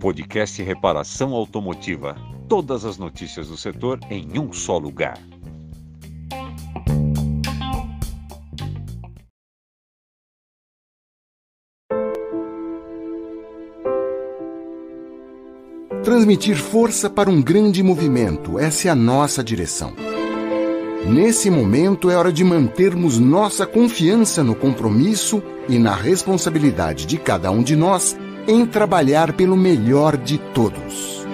Podcast Reparação Automotiva. Todas as notícias do setor em um só lugar. Transmitir força para um grande movimento, essa é a nossa direção. Nesse momento é hora de mantermos nossa confiança no compromisso e na responsabilidade de cada um de nós em trabalhar pelo melhor de todos.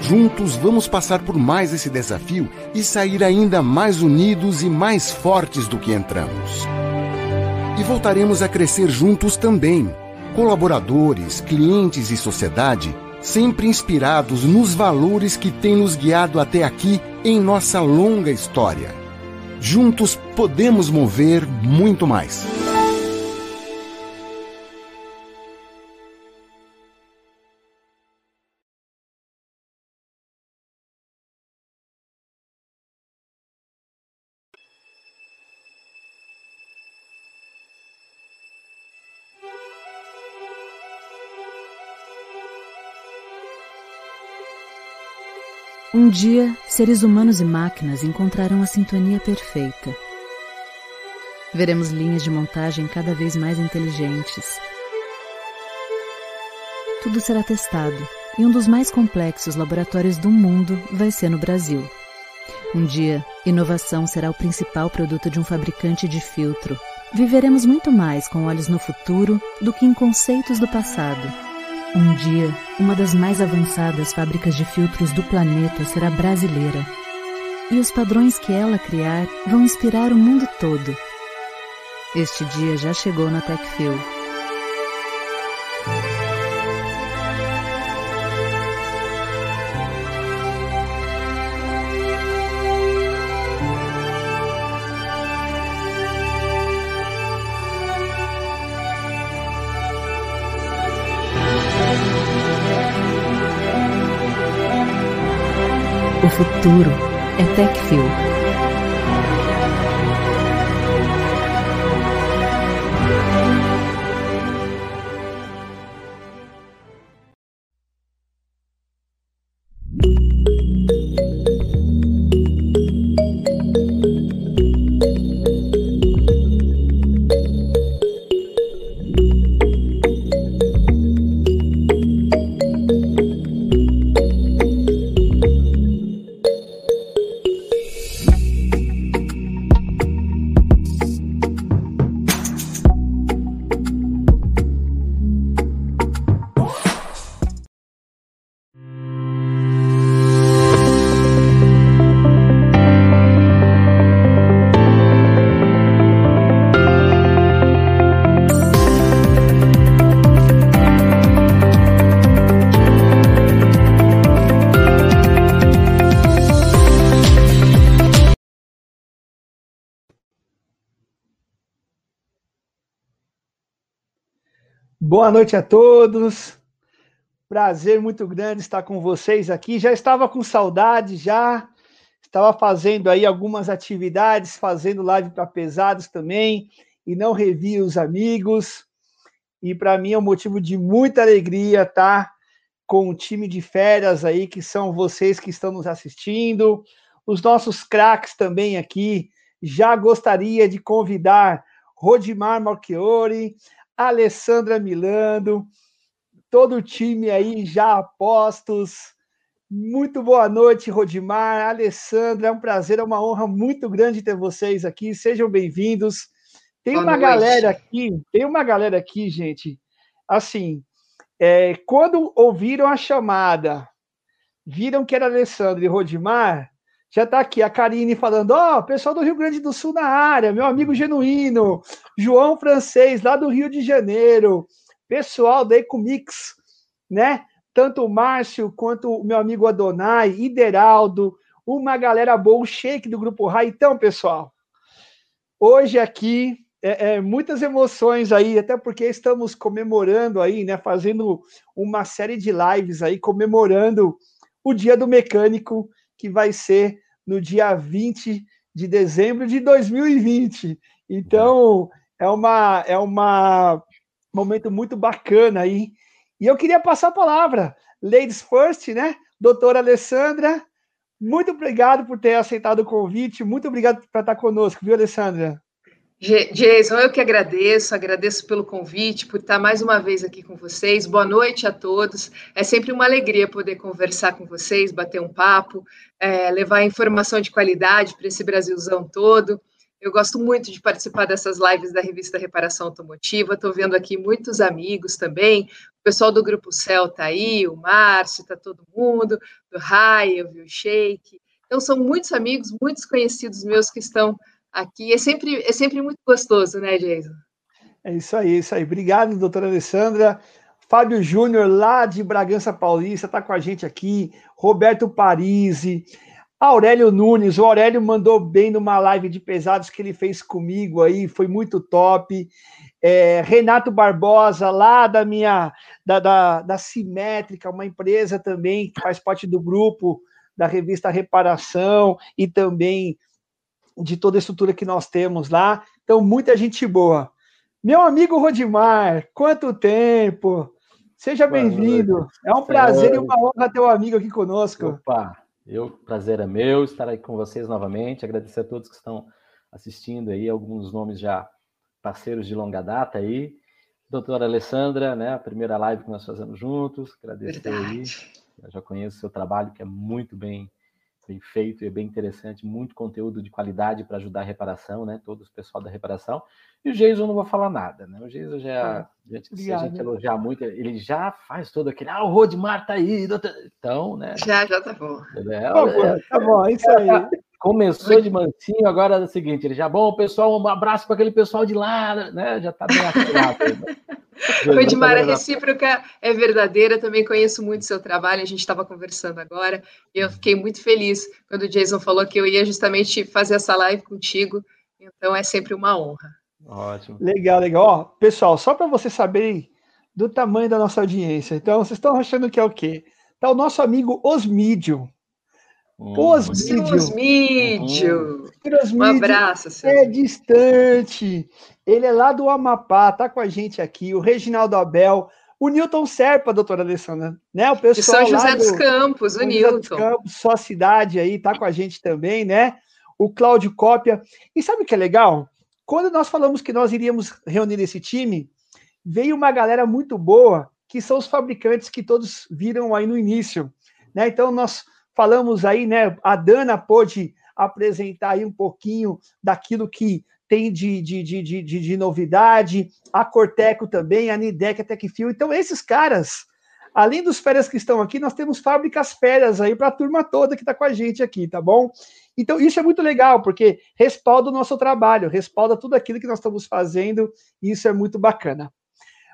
Juntos vamos passar por mais esse desafio e sair ainda mais unidos e mais fortes do que entramos. E voltaremos a crescer juntos também, colaboradores, clientes e sociedade, sempre inspirados nos valores que têm nos guiado até aqui em nossa longa história. Juntos podemos mover muito mais. Um dia, seres humanos e máquinas encontrarão a sintonia perfeita. Veremos linhas de montagem cada vez mais inteligentes. Tudo será testado e um dos mais complexos laboratórios do mundo vai ser no Brasil. Um dia, inovação será o principal produto de um fabricante de filtro. Viveremos muito mais com olhos no futuro do que em conceitos do passado. Um dia, uma das mais avançadas fábricas de filtros do planeta será brasileira. E os padrões que ela criar vão inspirar o mundo todo. Este dia já chegou na TechFil. Futuro é TechFil. Boa noite a todos. Prazer muito grande estar com vocês aqui. Já estava com saudade, já estava fazendo aí algumas atividades, fazendo live para pesados também, e não revi os amigos. E para mim é um motivo de muita alegria estar com o time de férias aí, que são vocês que estão nos assistindo, os nossos craques também aqui. Já gostaria de convidar Rodimar Malchiori, Alessandra Milando, todo o time aí já apostos. Muito boa noite, Rodimar, Alessandra, é um prazer, é uma honra muito grande ter vocês aqui. Sejam bem-vindos. Tem boa uma noite. galera aqui, tem uma galera aqui, gente. Assim, é, quando ouviram a chamada, viram que era Alessandra e Rodimar, já está aqui a Karine falando: Ó, oh, pessoal do Rio Grande do Sul na área, meu amigo genuíno, João Francês, lá do Rio de Janeiro, pessoal da Ecomix, né? Tanto o Márcio quanto o meu amigo Adonai, Ideraldo, uma galera boa, o shake do Grupo Rai. Então, pessoal, hoje aqui é, é, muitas emoções aí, até porque estamos comemorando aí, né? Fazendo uma série de lives aí, comemorando o Dia do Mecânico, que vai ser no dia 20 de dezembro de 2020. Então, é uma é uma momento muito bacana aí. E eu queria passar a palavra, ladies first, né? Doutora Alessandra, muito obrigado por ter aceitado o convite, muito obrigado por estar conosco, viu, Alessandra? Jason, eu que agradeço, agradeço pelo convite, por estar mais uma vez aqui com vocês. Boa noite a todos. É sempre uma alegria poder conversar com vocês, bater um papo, é, levar informação de qualidade para esse Brasilzão todo. Eu gosto muito de participar dessas lives da revista Reparação Automotiva. Estou vendo aqui muitos amigos também. O pessoal do Grupo Cel está aí, o Márcio, está todo mundo, do Rai, eu vi o Sheik. Então, são muitos amigos, muitos conhecidos meus que estão aqui. É sempre, é sempre muito gostoso, né, Jason? É isso aí, é isso aí. Obrigado, doutora Alessandra. Fábio Júnior, lá de Bragança Paulista, está com a gente aqui. Roberto Parisi. Aurélio Nunes, o Aurélio mandou bem numa live de pesados que ele fez comigo aí, foi muito top. É, Renato Barbosa, lá da minha, da, da, da Simétrica, uma empresa também que faz parte do grupo da revista Reparação e também de toda a estrutura que nós temos lá. Então, muita gente boa. Meu amigo Rodimar, quanto tempo! Seja bem-vindo. É um prazer e uma honra ter um amigo aqui conosco. Opa, eu, prazer é meu estar aí com vocês novamente. Agradecer a todos que estão assistindo aí, alguns nomes já parceiros de longa data aí. Doutora Alessandra, né, a primeira live que nós fazemos juntos. Agradecer Verdade. aí. Eu já conheço o seu trabalho, que é muito bem bem feito e é bem interessante, muito conteúdo de qualidade para ajudar a reparação, né? Todo o pessoal da reparação. E o Jason não vou falar nada, né? O Jason já, ah, gente, se a gente elogiar muito, ele já faz todo aquele, ah, o Rodmar tá aí, doutor... então, né? Já, já tá bom. É, tá bom, tá bom, é isso aí. Começou de mansinho, agora é o seguinte, ele já, bom, pessoal, um abraço para aquele pessoal de lá, né? Já tá bem atirado. Né? Rodimar, a recíproca é verdadeira, também conheço muito seu trabalho, a gente estava conversando agora, e eu fiquei muito feliz quando o Jason falou que eu ia justamente fazer essa live contigo, então é sempre uma honra. Ótimo. Legal, legal. Ó, pessoal, só para vocês saberem do tamanho da nossa audiência, então vocês estão achando que é o quê? Tá o nosso amigo Osmídio. Hum, Osmídio. Osmídio. Um abraço. É distante. Ele é lá do Amapá, tá com a gente aqui, o Reginaldo Abel, o Newton Serpa, doutora Alessandra, né? O pessoal de São José dos Campos, o São Newton. Dos Campos, sua cidade aí, tá com a gente também, né? O Cláudio Cópia. E sabe o que é legal? Quando nós falamos que nós iríamos reunir esse time, veio uma galera muito boa, que são os fabricantes que todos viram aí no início, né? Então nós falamos aí, né? A Dana pôde apresentar aí um pouquinho daquilo que tem de, de, de, de, de novidade, a Corteco também, a Nidec, a Tecfil. Então, esses caras, além dos férias que estão aqui, nós temos fábricas férias aí para a turma toda que está com a gente aqui, tá bom? Então, isso é muito legal, porque respalda o nosso trabalho, respalda tudo aquilo que nós estamos fazendo, e isso é muito bacana.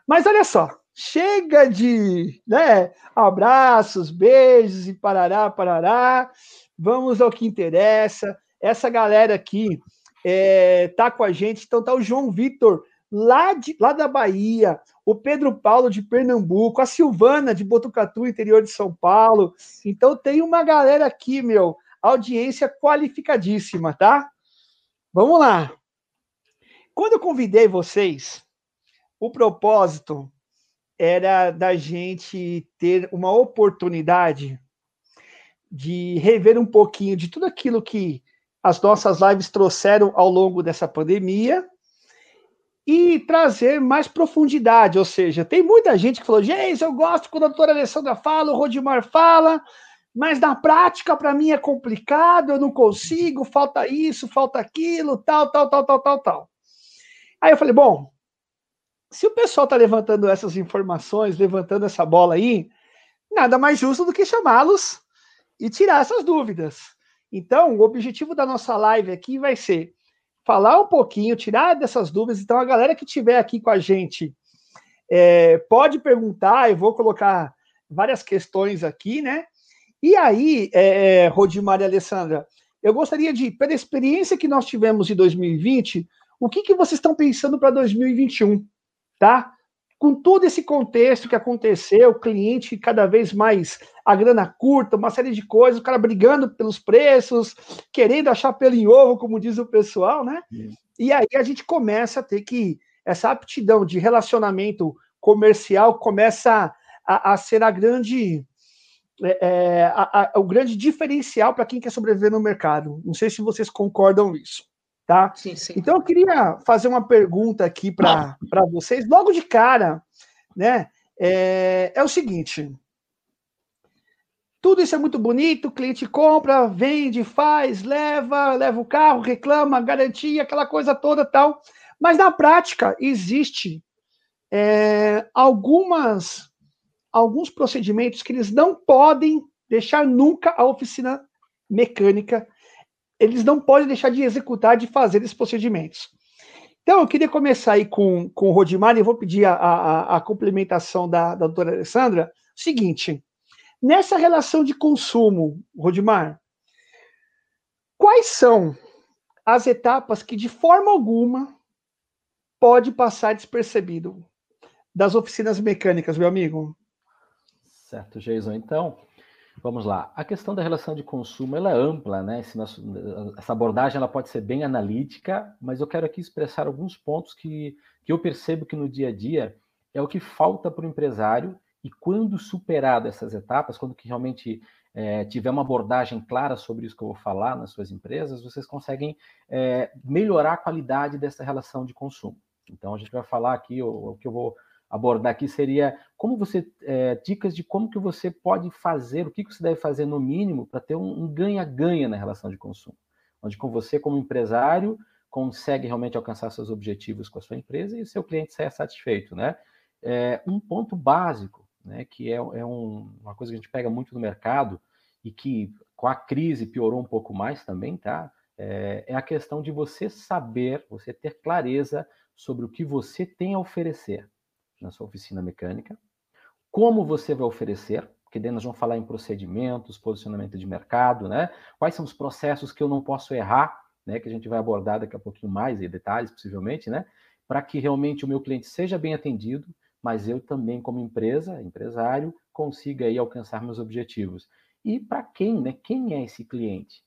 Mas olha só, chega de né, abraços, beijos e parará, parará. Vamos ao que interessa. Essa galera aqui é, tá com a gente. Então tá o João Vitor, lá, de, lá da Bahia, o Pedro Paulo de Pernambuco, a Silvana de Botucatu, interior de São Paulo. Então tem uma galera aqui, meu, audiência qualificadíssima, tá? Vamos lá. Quando eu convidei vocês, o propósito era da gente ter uma oportunidade de rever um pouquinho de tudo aquilo que as nossas lives trouxeram ao longo dessa pandemia e trazer mais profundidade. Ou seja, tem muita gente que falou: gente, eu gosto quando a doutora Alessandra fala, o Rodimar fala, mas na prática para mim é complicado, eu não consigo, falta isso, falta aquilo, tal, tal, tal, tal, tal, tal. Aí eu falei: bom, se o pessoal está levantando essas informações, levantando essa bola aí, nada mais justo do que chamá-los e tirar essas dúvidas. Então, o objetivo da nossa live aqui vai ser falar um pouquinho, tirar dessas dúvidas. Então, a galera que estiver aqui com a gente é, pode perguntar, eu vou colocar várias questões aqui, né? E aí, é, Rodimar e Alessandra, eu gostaria de, pela experiência que nós tivemos em 2020, o que, que vocês estão pensando para 2021, tá? com todo esse contexto que aconteceu, o cliente cada vez mais a grana curta, uma série de coisas, o cara brigando pelos preços, querendo achar pelo em ovo, como diz o pessoal, né? E aí a gente começa a ter que essa aptidão de relacionamento comercial começa a, a ser a grande é, é a, a, o grande diferencial para quem quer sobreviver no mercado. Não sei se vocês concordam isso. Tá? Sim, sim. Então eu queria fazer uma pergunta aqui para vocês, logo de cara, né? É, é o seguinte: tudo isso é muito bonito, o cliente compra, vende, faz, leva, leva o carro, reclama, garantia, aquela coisa toda tal. Mas na prática existe é, algumas alguns procedimentos que eles não podem deixar nunca a oficina mecânica eles não podem deixar de executar, de fazer esses procedimentos. Então, eu queria começar aí com, com o Rodimar, e vou pedir a, a, a complementação da, da doutora Alessandra. Seguinte, nessa relação de consumo, Rodimar, quais são as etapas que, de forma alguma, pode passar despercebido das oficinas mecânicas, meu amigo? Certo, Jason. Então, Vamos lá. A questão da relação de consumo ela é ampla, né? Nosso, essa abordagem ela pode ser bem analítica, mas eu quero aqui expressar alguns pontos que, que eu percebo que no dia a dia é o que falta para o empresário e quando superado essas etapas, quando que realmente é, tiver uma abordagem clara sobre isso que eu vou falar nas suas empresas, vocês conseguem é, melhorar a qualidade dessa relação de consumo. Então a gente vai falar aqui o, o que eu vou abordar aqui seria como você é, dicas de como que você pode fazer, o que, que você deve fazer no mínimo para ter um ganha-ganha na relação de consumo, onde com você como empresário consegue realmente alcançar seus objetivos com a sua empresa e o seu cliente saia satisfeito, né? É, um ponto básico, né, que é, é um, uma coisa que a gente pega muito no mercado e que com a crise piorou um pouco mais também, tá? É, é a questão de você saber, você ter clareza sobre o que você tem a oferecer na sua oficina mecânica, como você vai oferecer, porque daí nós vamos falar em procedimentos, posicionamento de mercado, né? Quais são os processos que eu não posso errar, né? Que a gente vai abordar daqui a pouquinho mais, e detalhes possivelmente, né? Para que realmente o meu cliente seja bem atendido, mas eu também, como empresa, empresário, consiga aí alcançar meus objetivos. E para quem, né? Quem é esse cliente?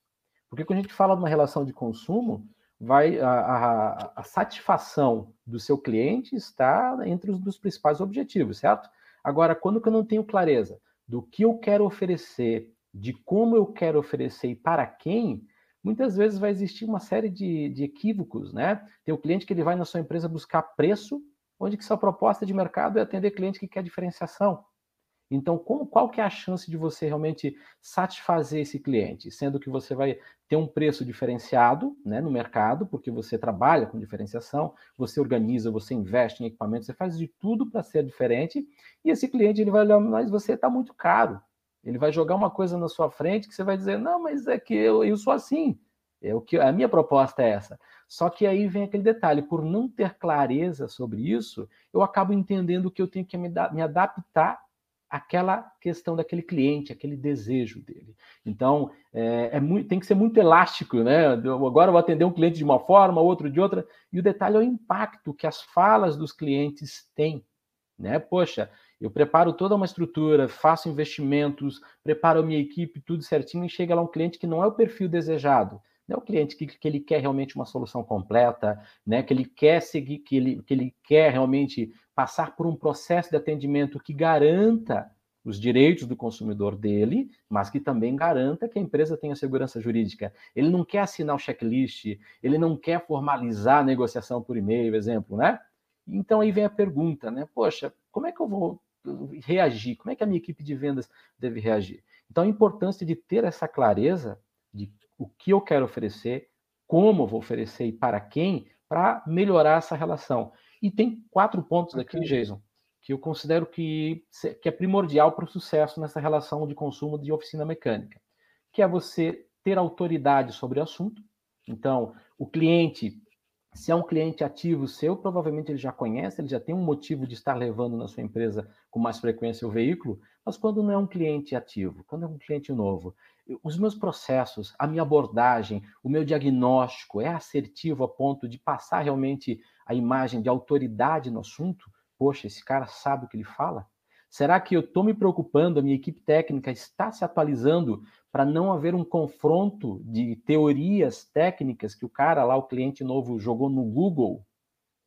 Porque quando a gente fala de uma relação de consumo, vai a, a, a, satisfação do seu cliente está entre os dos principais objetivos, certo? Agora, quando eu não tenho clareza do que eu quero oferecer, de como eu quero oferecer e para quem, muitas vezes vai existir uma série de, de equívocos, né? Tem o cliente que ele vai na sua empresa buscar preço, onde que sua proposta de mercado é atender cliente que quer diferenciação. Então, como, qual que é a chance de você realmente satisfazer esse cliente? Sendo que você vai ter um preço diferenciado né, no mercado, porque você trabalha com diferenciação, você organiza, você investe em equipamentos, você faz de tudo para ser diferente, e esse cliente ele vai olhar, mas você está muito caro. Ele vai jogar uma coisa na sua frente que você vai dizer, não, mas é que eu, eu sou assim. É o que a minha proposta é essa. Só que aí vem aquele detalhe, por não ter clareza sobre isso, eu acabo entendendo que eu tenho que me, me adaptar aquela questão daquele cliente, aquele desejo dele. Então, é, é muito, tem que ser muito elástico, né? agora eu vou atender um cliente de uma forma, outro de outra, e o detalhe é o impacto que as falas dos clientes têm, né? Poxa, eu preparo toda uma estrutura, faço investimentos, preparo a minha equipe, tudo certinho, e chega lá um cliente que não é o perfil desejado, não é o cliente que, que ele quer realmente uma solução completa, né? Que ele quer seguir, que ele, que ele quer realmente passar por um processo de atendimento que garanta os direitos do consumidor dele, mas que também garanta que a empresa tenha segurança jurídica. Ele não quer assinar o checklist, ele não quer formalizar a negociação por e-mail, exemplo, né? Então aí vem a pergunta, né? Poxa, como é que eu vou reagir? Como é que a minha equipe de vendas deve reagir? Então a importância de ter essa clareza o que eu quero oferecer, como eu vou oferecer e para quem, para melhorar essa relação. E tem quatro pontos aqui, okay. Jason, que eu considero que, que é primordial para o sucesso nessa relação de consumo de oficina mecânica, que é você ter autoridade sobre o assunto. Então, o cliente, se é um cliente ativo seu, provavelmente ele já conhece, ele já tem um motivo de estar levando na sua empresa com mais frequência o veículo, mas quando não é um cliente ativo, quando é um cliente novo, os meus processos, a minha abordagem, o meu diagnóstico é assertivo a ponto de passar realmente a imagem de autoridade no assunto, poxa, esse cara sabe o que ele fala? Será que eu estou me preocupando, a minha equipe técnica está se atualizando para não haver um confronto de teorias técnicas que o cara lá, o cliente novo, jogou no Google?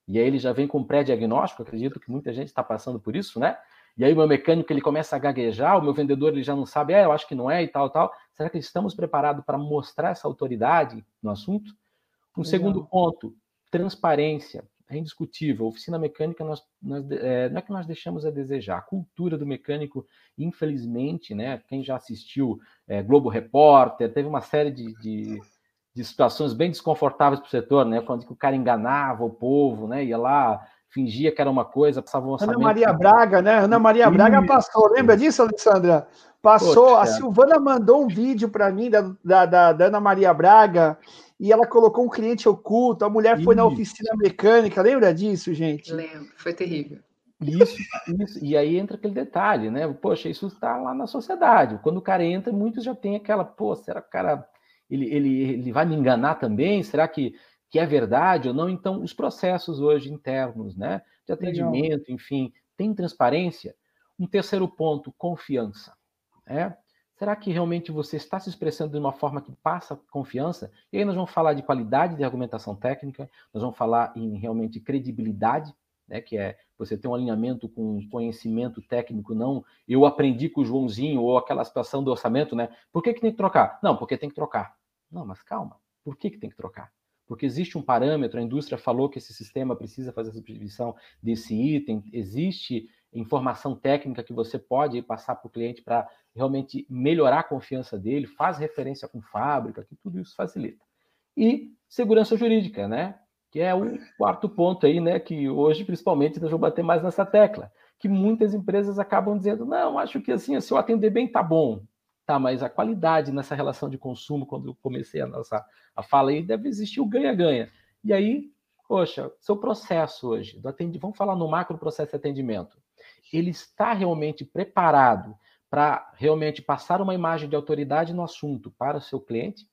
E aí ele já vem com pré-diagnóstico, acredito que muita gente está passando por isso, né? E aí o meu mecânico ele começa a gaguejar, o meu vendedor ele já não sabe, é, eu acho que não é e tal, tal. Será que estamos preparados para mostrar essa autoridade no assunto? Um Legal. segundo ponto, transparência é indiscutível. Oficina mecânica, nós, nós é, não é que nós deixamos a desejar. A cultura do mecânico, infelizmente, né? Quem já assistiu é, Globo Repórter, teve uma série de, de, de situações bem desconfortáveis para o setor, né? Quando o cara enganava o povo, né? Ia lá, fingia que era uma coisa, passava um orçamento. Ana Maria Braga, né? Ana Maria Braga passou. Lembra disso, Alessandra? Passou. Poxa. A Silvana mandou um vídeo para mim da, da, da Ana Maria Braga e ela colocou um cliente oculto, a mulher foi na oficina mecânica, lembra disso, gente? Lembro, foi terrível. Isso, isso, e aí entra aquele detalhe, né? Poxa, isso está lá na sociedade. Quando o cara entra, muitos já tem aquela, pô, será que o cara ele, ele, ele vai me enganar também? Será que, que é verdade ou não? Então, os processos hoje internos, né? De atendimento, Legal. enfim, tem transparência. Um terceiro ponto, confiança. Né? Será que realmente você está se expressando de uma forma que passa confiança? E aí nós vamos falar de qualidade de argumentação técnica, nós vamos falar em realmente credibilidade, né, que é você ter um alinhamento com conhecimento técnico, não eu aprendi com o Joãozinho ou aquela situação do orçamento, né? Por que, que tem que trocar? Não, porque tem que trocar. Não, mas calma, por que, que tem que trocar? Porque existe um parâmetro, a indústria falou que esse sistema precisa fazer a substituição desse item, existe informação técnica que você pode passar para o cliente para realmente melhorar a confiança dele, faz referência com fábrica, que tudo isso facilita. E segurança jurídica, né? Que é o quarto ponto aí, né? Que hoje, principalmente, nós vamos bater mais nessa tecla. Que muitas empresas acabam dizendo, não, acho que assim, se eu atender bem, tá bom. Tá, mas a qualidade nessa relação de consumo, quando eu comecei a nossa a fala aí, deve existir o ganha-ganha. E aí, poxa, seu processo hoje, do atendimento, vamos falar no macro processo de atendimento ele está realmente preparado para realmente passar uma imagem de autoridade no assunto para o seu cliente?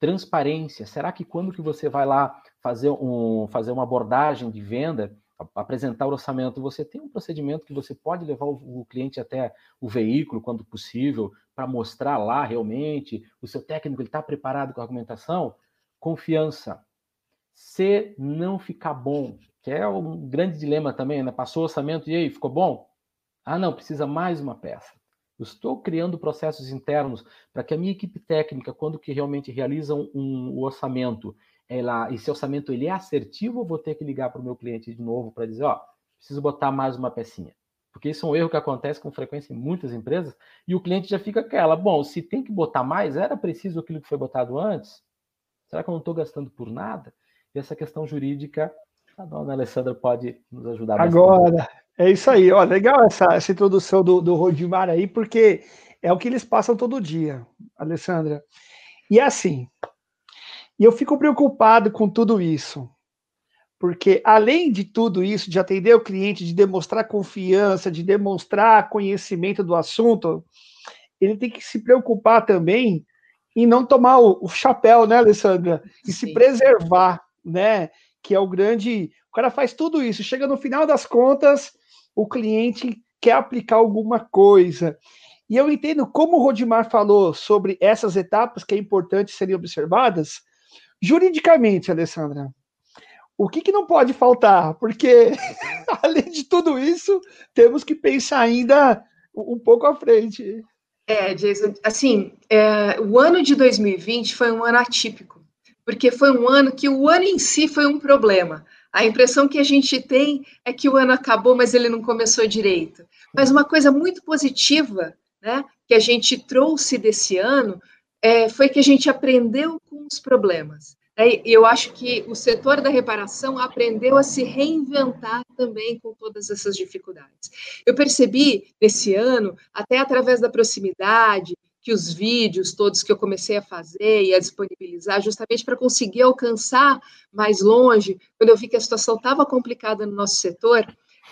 Transparência. Será que quando que você vai lá fazer, um, fazer uma abordagem de venda, apresentar o orçamento, você tem um procedimento que você pode levar o, o cliente até o veículo, quando possível, para mostrar lá realmente o seu técnico está preparado com a argumentação? Confiança. Se não ficar bom, que é um grande dilema também, né? Passou o orçamento e aí, ficou bom? Ah, não, precisa mais uma peça. Eu estou criando processos internos para que a minha equipe técnica, quando que realmente realiza um, um orçamento, ela, esse orçamento ele é assertivo ou vou ter que ligar para o meu cliente de novo para dizer, ó, preciso botar mais uma pecinha? Porque isso é um erro que acontece com frequência em muitas empresas e o cliente já fica aquela, bom, se tem que botar mais, era preciso aquilo que foi botado antes? Será que eu não estou gastando por nada? E essa questão jurídica a dona Alessandra pode nos ajudar Agora, é isso aí. Ó, legal essa, essa introdução do, do Rodimar aí, porque é o que eles passam todo dia, Alessandra. E é assim, e eu fico preocupado com tudo isso, porque além de tudo isso, de atender o cliente, de demonstrar confiança, de demonstrar conhecimento do assunto, ele tem que se preocupar também em não tomar o, o chapéu, né, Alessandra? E Sim. se preservar, né? Que é o grande. O cara faz tudo isso, chega no final das contas, o cliente quer aplicar alguma coisa. E eu entendo como o Rodimar falou sobre essas etapas que é importante serem observadas, juridicamente, Alessandra. O que, que não pode faltar? Porque, além de tudo isso, temos que pensar ainda um pouco à frente. É, Jason, assim, é, o ano de 2020 foi um ano atípico porque foi um ano que o ano em si foi um problema. A impressão que a gente tem é que o ano acabou, mas ele não começou direito. Mas uma coisa muito positiva, né, que a gente trouxe desse ano, é, foi que a gente aprendeu com os problemas. É, eu acho que o setor da reparação aprendeu a se reinventar também com todas essas dificuldades. Eu percebi nesse ano, até através da proximidade, que os vídeos todos que eu comecei a fazer e a disponibilizar, justamente para conseguir alcançar mais longe, quando eu vi que a situação estava complicada no nosso setor,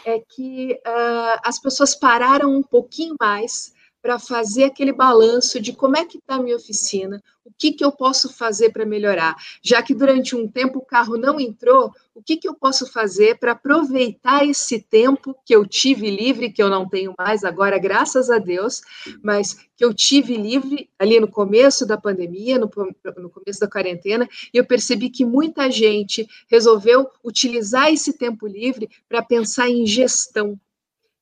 é que uh, as pessoas pararam um pouquinho mais para fazer aquele balanço de como é que está a minha oficina, o que, que eu posso fazer para melhorar. Já que durante um tempo o carro não entrou, o que, que eu posso fazer para aproveitar esse tempo que eu tive livre, que eu não tenho mais agora, graças a Deus, mas que eu tive livre ali no começo da pandemia, no, no começo da quarentena, e eu percebi que muita gente resolveu utilizar esse tempo livre para pensar em gestão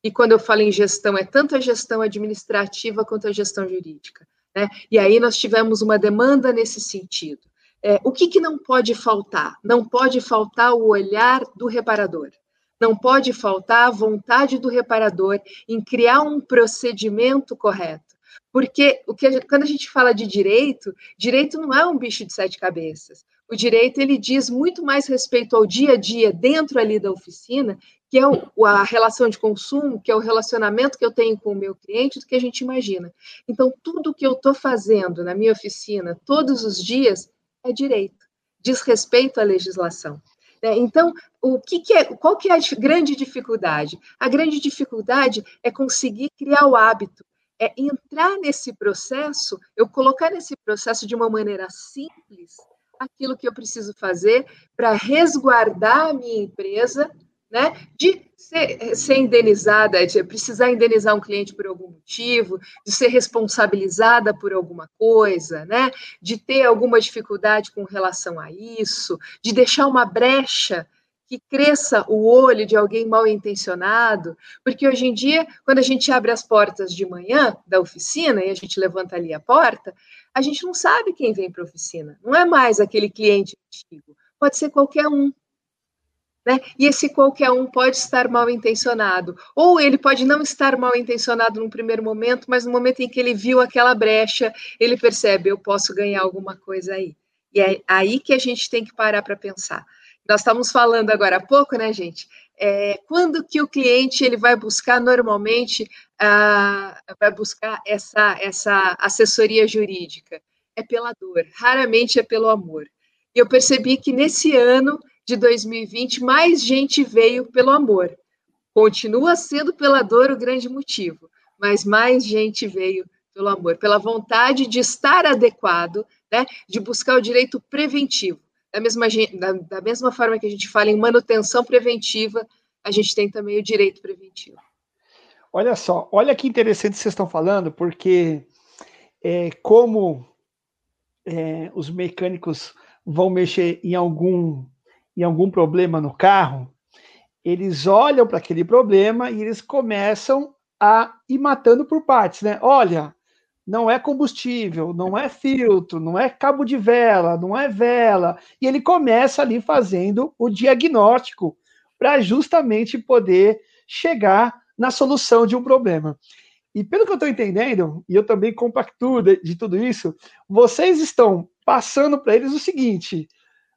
e quando eu falo em gestão, é tanto a gestão administrativa quanto a gestão jurídica. Né? E aí nós tivemos uma demanda nesse sentido. É, o que, que não pode faltar? Não pode faltar o olhar do reparador. Não pode faltar a vontade do reparador em criar um procedimento correto. Porque o que a gente, quando a gente fala de direito, direito não é um bicho de sete cabeças. O direito ele diz muito mais respeito ao dia a dia dentro ali da oficina que é o, a relação de consumo, que é o relacionamento que eu tenho com o meu cliente, do que a gente imagina. Então, tudo que eu estou fazendo na minha oficina, todos os dias, é direito, diz respeito à legislação. Né? Então, o que, que é, qual que é a grande dificuldade? A grande dificuldade é conseguir criar o hábito, é entrar nesse processo, eu colocar nesse processo de uma maneira simples aquilo que eu preciso fazer para resguardar a minha empresa né, de ser, ser, indenizada, de precisar indenizar um cliente por algum motivo, de ser responsabilizada por alguma coisa, né, de ter alguma dificuldade com relação a isso, de deixar uma brecha que cresça o olho de alguém mal intencionado, porque hoje em dia, quando a gente abre as portas de manhã da oficina e a gente levanta ali a porta, a gente não sabe quem vem para a oficina, não é mais aquele cliente antigo, pode ser qualquer um. Né? E esse qualquer um pode estar mal intencionado, ou ele pode não estar mal intencionado num primeiro momento, mas no momento em que ele viu aquela brecha, ele percebe: eu posso ganhar alguma coisa aí. E é aí que a gente tem que parar para pensar. Nós estamos falando agora há pouco, né, gente? É, quando que o cliente ele vai buscar normalmente ah, vai buscar essa, essa assessoria jurídica? É pela dor, raramente é pelo amor. E eu percebi que nesse ano de 2020, mais gente veio pelo amor. Continua sendo pela dor o grande motivo, mas mais gente veio pelo amor, pela vontade de estar adequado, né, de buscar o direito preventivo. Da mesma, da, da mesma forma que a gente fala em manutenção preventiva, a gente tem também o direito preventivo. Olha só, olha que interessante vocês estão falando, porque é, como é, os mecânicos vão mexer em algum em algum problema no carro, eles olham para aquele problema e eles começam a ir matando por partes, né? Olha, não é combustível, não é filtro, não é cabo de vela, não é vela. E ele começa ali fazendo o diagnóstico para justamente poder chegar na solução de um problema. E pelo que eu estou entendendo, e eu também compactuo de, de tudo isso, vocês estão passando para eles o seguinte: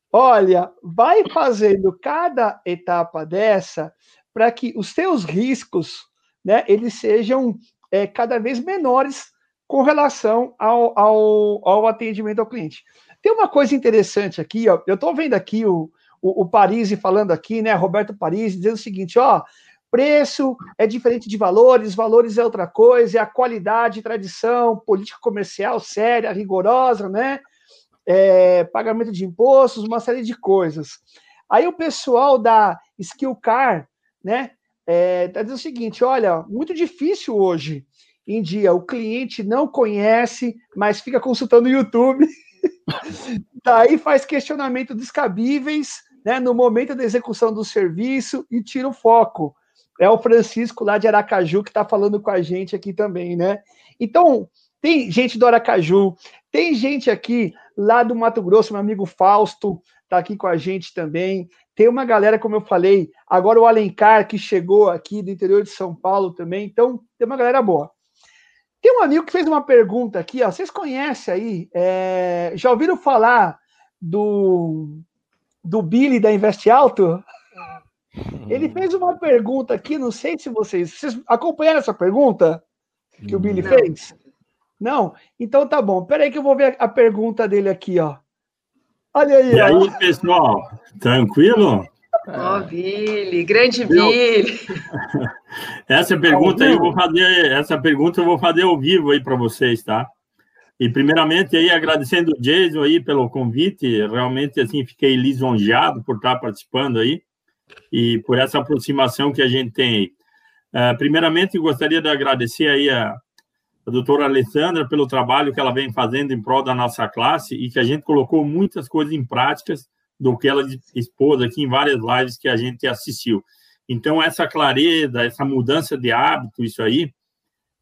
Olha, vai fazendo cada etapa dessa para que os seus riscos, né, eles sejam é, cada vez menores com relação ao, ao, ao, atendimento ao cliente. Tem uma coisa interessante aqui, ó, eu estou vendo aqui o, o, o Parisi falando aqui, né, Roberto Parisi, dizendo o seguinte, ó, preço é diferente de valores, valores é outra coisa, é a qualidade, tradição, política comercial séria, rigorosa, né? é, pagamento de impostos, uma série de coisas. Aí o pessoal da Skillcar, né, é, tá dizendo o seguinte: olha, muito difícil hoje em dia, o cliente não conhece, mas fica consultando o YouTube, daí faz questionamento descabíveis, né, no momento da execução do serviço e tira o foco. É o Francisco lá de Aracaju que está falando com a gente aqui também, né? Então, tem gente do Aracaju, tem gente aqui lá do Mato Grosso, meu amigo Fausto está aqui com a gente também. Tem uma galera, como eu falei, agora o Alencar, que chegou aqui do interior de São Paulo também. Então, tem uma galera boa. Tem um amigo que fez uma pergunta aqui, ó. Vocês conhecem aí? É, já ouviram falar do, do Billy da Investe Alto? Ele fez uma pergunta aqui, não sei se vocês. Vocês acompanharam essa pergunta que o Billy não. fez? Não? Então tá bom. Peraí que eu vou ver a pergunta dele aqui, ó. Olha aí. E aí, pessoal? Tranquilo? Ó, oh, Billy, grande Billy. Essa pergunta eu vou fazer, essa pergunta eu vou fazer ao vivo aí para vocês, tá? E primeiramente aí agradecendo o Jason aí pelo convite, realmente assim fiquei lisonjeado por estar participando aí e por essa aproximação que a gente tem aí. Uh, primeiramente gostaria de agradecer aí a, a doutora Alessandra pelo trabalho que ela vem fazendo em prol da nossa classe e que a gente colocou muitas coisas em práticas do que ela expôs aqui em várias lives que a gente assistiu. Então, essa clareza, essa mudança de hábito, isso aí,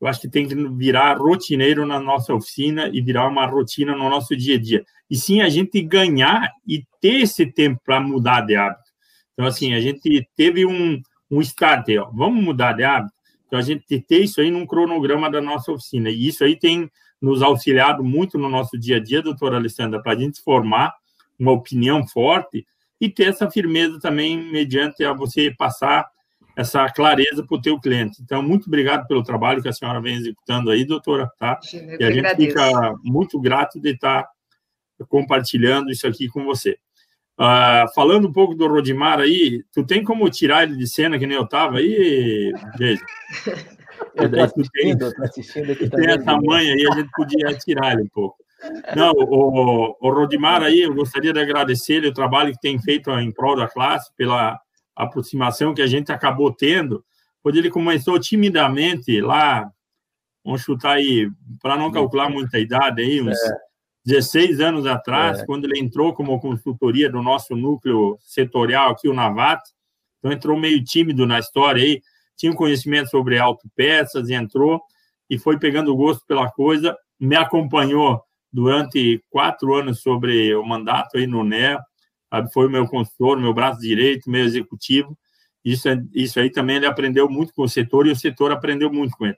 eu acho que tem que virar rotineiro na nossa oficina e virar uma rotina no nosso dia a dia. E sim a gente ganhar e ter esse tempo para mudar de hábito. Então, assim, a gente teve um, um start, ó, vamos mudar de hábito. Então, a gente ter isso aí num cronograma da nossa oficina. E isso aí tem nos auxiliado muito no nosso dia a dia, doutora Alessandra, para a gente formar uma opinião forte e ter essa firmeza também mediante a você passar essa clareza para o teu cliente. Então, muito obrigado pelo trabalho que a senhora vem executando aí, doutora, tá? Eu e a gente agradeço. fica muito grato de estar compartilhando isso aqui com você. Uh, falando um pouco do Rodimar aí, tu tem como tirar ele de cena que nem eu estava aí, beijo? Eu estou assistindo, eu assistindo aqui tem essa mãe aí, a gente podia tirar ele um pouco. Não, o, o Rodimar aí, eu gostaria de agradecer ele, o trabalho que tem feito em prol da classe, pela aproximação que a gente acabou tendo, quando ele começou timidamente lá, vamos chutar aí, para não calcular muita idade aí, uns é. 16 anos atrás, é. quando ele entrou como consultoria do nosso núcleo setorial aqui, o Navat, então entrou meio tímido na história aí, tinha um conhecimento sobre autopeças entrou e foi pegando gosto pela coisa, me acompanhou durante quatro anos sobre o mandato aí no NEA, foi o meu consultor, meu braço direito, meu executivo. Isso, é, isso aí também ele aprendeu muito com o setor e o setor aprendeu muito com ele.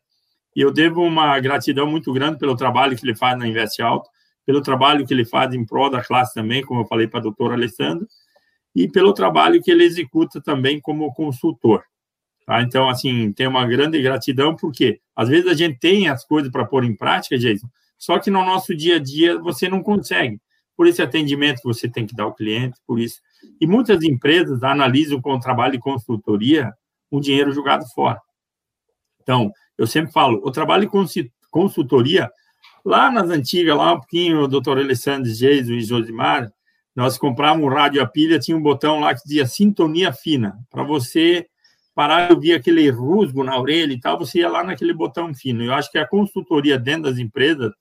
E eu devo uma gratidão muito grande pelo trabalho que ele faz na Invest Alto, pelo trabalho que ele faz em prol da classe também, como eu falei para a doutora Alessandra, e pelo trabalho que ele executa também como consultor. Tá? Então, assim, tem uma grande gratidão, porque às vezes a gente tem as coisas para pôr em prática, Jason, só que no nosso dia a dia você não consegue. Por esse atendimento que você tem que dar ao cliente, por isso. E muitas empresas analisam com o trabalho de consultoria o dinheiro jogado fora. Então, eu sempre falo, o trabalho de consultoria, lá nas antigas, lá um pouquinho, o doutor Alessandro Jesus e Josimar, nós comprávamos um rádio a pilha, tinha um botão lá que dizia sintonia fina, para você parar de ouvir aquele rusgo na orelha e tal, você ia lá naquele botão fino. Eu acho que a consultoria dentro das empresas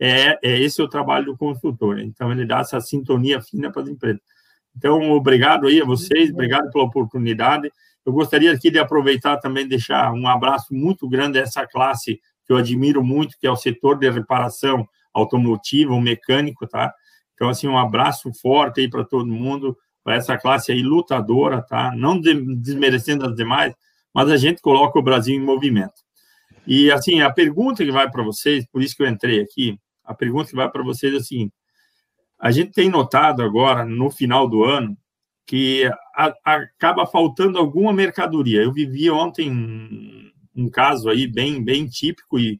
é, é esse o trabalho do consultor. Então, ele dá essa sintonia fina para as empresas. Então, obrigado aí a vocês, obrigado pela oportunidade. Eu gostaria aqui de aproveitar também deixar um abraço muito grande a essa classe que eu admiro muito, que é o setor de reparação automotiva, o mecânico, tá? Então, assim, um abraço forte aí para todo mundo, para essa classe aí lutadora, tá? Não desmerecendo as demais, mas a gente coloca o Brasil em movimento. E, assim, a pergunta que vai para vocês, por isso que eu entrei aqui, a pergunta que vai para vocês é a seguinte: a gente tem notado agora, no final do ano, que a, a, acaba faltando alguma mercadoria. Eu vivi ontem um, um caso aí bem, bem típico e,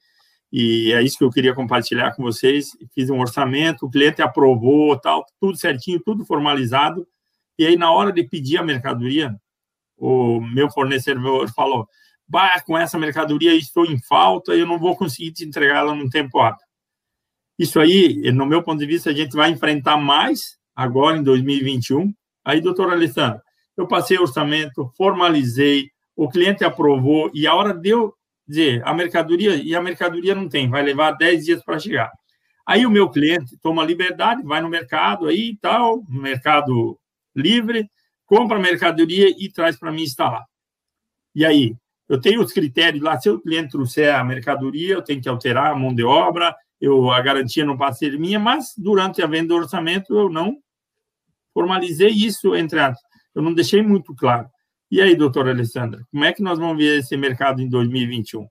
e é isso que eu queria compartilhar com vocês. Fiz um orçamento, o cliente aprovou, tal, tudo certinho, tudo formalizado. E aí, na hora de pedir a mercadoria, o meu fornecedor falou: bah, com essa mercadoria estou em falta, eu não vou conseguir te entregar ela no tempo hábil. Isso aí, no meu ponto de vista, a gente vai enfrentar mais agora em 2021. Aí, doutor Alessandro, eu passei orçamento, formalizei, o cliente aprovou, e a hora de eu dizer a mercadoria, e a mercadoria não tem, vai levar 10 dias para chegar. Aí o meu cliente toma liberdade, vai no mercado aí e tal, no mercado livre, compra a mercadoria e traz para mim instalar. E aí, eu tenho os critérios lá, se o cliente trouxer a mercadoria, eu tenho que alterar a mão de obra, eu, a garantia não passa ser minha, mas durante a venda do orçamento eu não formalizei isso entre aspas. Eu não deixei muito claro. E aí, doutora Alessandra, como é que nós vamos ver esse mercado em 2021?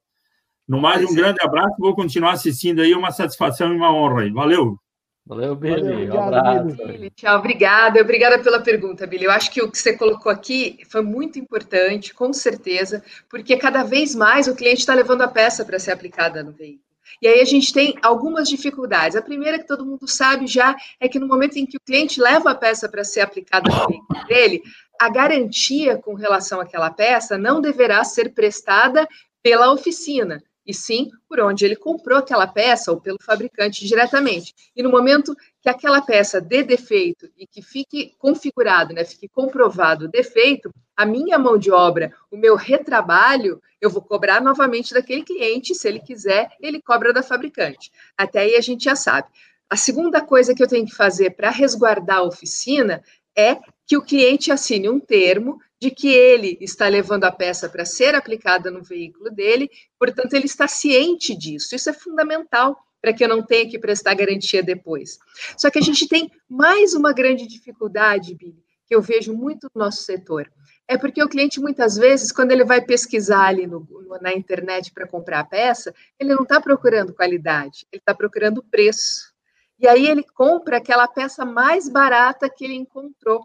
No mais, um é. grande abraço, vou continuar assistindo aí, uma satisfação e uma honra aí. Valeu! Valeu, Billy. Um abraço. Tchau, obrigada. Obrigada pela pergunta, Billy. Eu acho que o que você colocou aqui foi muito importante, com certeza, porque cada vez mais o cliente está levando a peça para ser aplicada no veículo. E aí a gente tem algumas dificuldades. A primeira que todo mundo sabe já é que no momento em que o cliente leva a peça para ser aplicada no veículo dele, a garantia com relação àquela peça não deverá ser prestada pela oficina, e sim por onde ele comprou aquela peça ou pelo fabricante diretamente. E no momento que aquela peça dê defeito e que fique configurado, né, fique comprovado o defeito, a minha mão de obra, o meu retrabalho, eu vou cobrar novamente daquele cliente, se ele quiser, ele cobra da fabricante. Até aí a gente já sabe. A segunda coisa que eu tenho que fazer para resguardar a oficina é que o cliente assine um termo de que ele está levando a peça para ser aplicada no veículo dele, portanto, ele está ciente disso. Isso é fundamental para que eu não tenha que prestar garantia depois. Só que a gente tem mais uma grande dificuldade, Billy, que eu vejo muito no nosso setor. É porque o cliente, muitas vezes, quando ele vai pesquisar ali no, na internet para comprar a peça, ele não está procurando qualidade, ele está procurando preço. E aí ele compra aquela peça mais barata que ele encontrou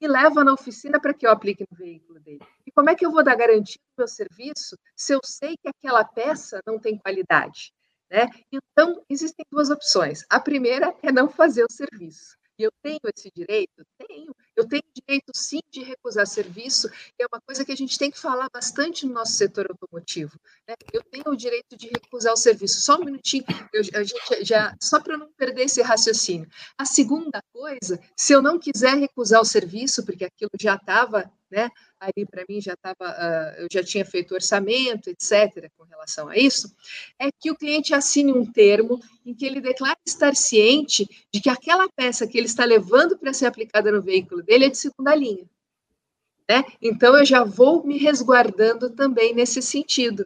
e leva na oficina para que eu aplique no veículo dele. E como é que eu vou dar garantia do meu serviço se eu sei que aquela peça não tem qualidade? Né? Então, existem duas opções. A primeira é não fazer o serviço. E eu tenho esse direito? Tenho. Eu tenho direito, sim, de recusar serviço. E é uma coisa que a gente tem que falar bastante no nosso setor automotivo. Né? Eu tenho o direito de recusar o serviço. Só um minutinho, eu, a gente já, só para não perder esse raciocínio. A segunda coisa, se eu não quiser recusar o serviço, porque aquilo já estava né, ali para mim já estava, uh, eu já tinha feito orçamento, etc., com relação a isso, é que o cliente assine um termo em que ele declara estar ciente de que aquela peça que ele está levando para ser aplicada no veículo dele é de segunda linha. Né? Então, eu já vou me resguardando também nesse sentido.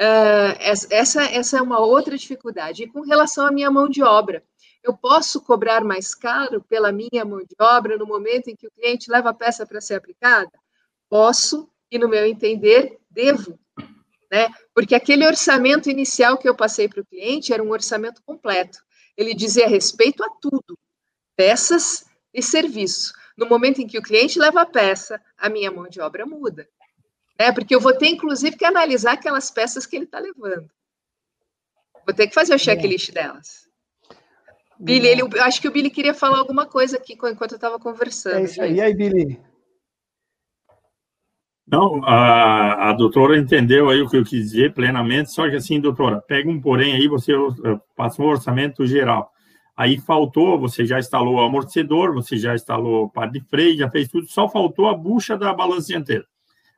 Uh, essa, essa é uma outra dificuldade. E com relação à minha mão de obra, eu posso cobrar mais caro pela minha mão de obra no momento em que o cliente leva a peça para ser aplicada? Posso e, no meu entender, devo. Né? Porque aquele orçamento inicial que eu passei para o cliente era um orçamento completo. Ele dizia respeito a tudo, peças e serviço. No momento em que o cliente leva a peça, a minha mão de obra muda. Né? Porque eu vou ter, inclusive, que analisar aquelas peças que ele está levando. Vou ter que fazer o checklist delas. Billy, ele, eu acho que o Billy queria falar alguma coisa aqui enquanto eu estava conversando. É isso aí. E aí, Billy? Não, a, a doutora entendeu aí o que eu quis dizer plenamente, só que assim, doutora, pega um porém aí, você passou um orçamento geral. Aí faltou, você já instalou o amortecedor, você já instalou o par de freio, já fez tudo, só faltou a bucha da balança dianteira.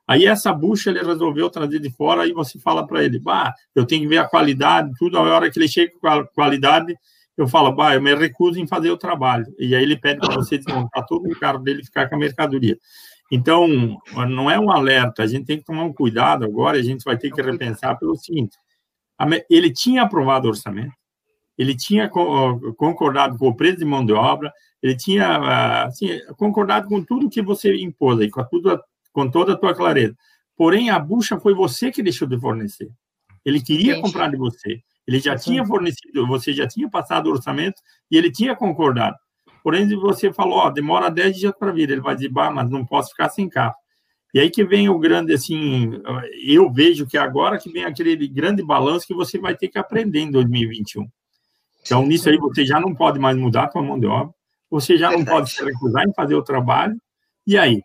Aí essa bucha ele resolveu trazer de fora, aí você fala para ele, bah, eu tenho que ver a qualidade, tudo, a hora que ele chega com a qualidade, eu falo, bah, eu me recuso em fazer o trabalho. E aí ele pede para você desmontar todo o carro dele e ficar com a mercadoria. Então, não é um alerta, a gente tem que tomar um cuidado agora, a gente vai ter que repensar pelo seguinte: ele tinha aprovado o orçamento, ele tinha concordado com o preço de mão de obra, ele tinha assim, concordado com tudo que você impôs aí, com, tudo, com toda a tua clareza. Porém, a bucha foi você que deixou de fornecer. Ele queria Entendi. comprar de você. Ele já tinha fornecido, você já tinha passado o orçamento e ele tinha concordado. Porém, você falou, ó, demora 10 dias para vir, ele vai dizer, bah, mas não posso ficar sem carro. E aí que vem o grande, assim, eu vejo que agora que vem aquele grande balanço que você vai ter que aprender em 2021. Então, nisso aí, você já não pode mais mudar a sua mão de obra, você já não pode se recusar em fazer o trabalho, e aí?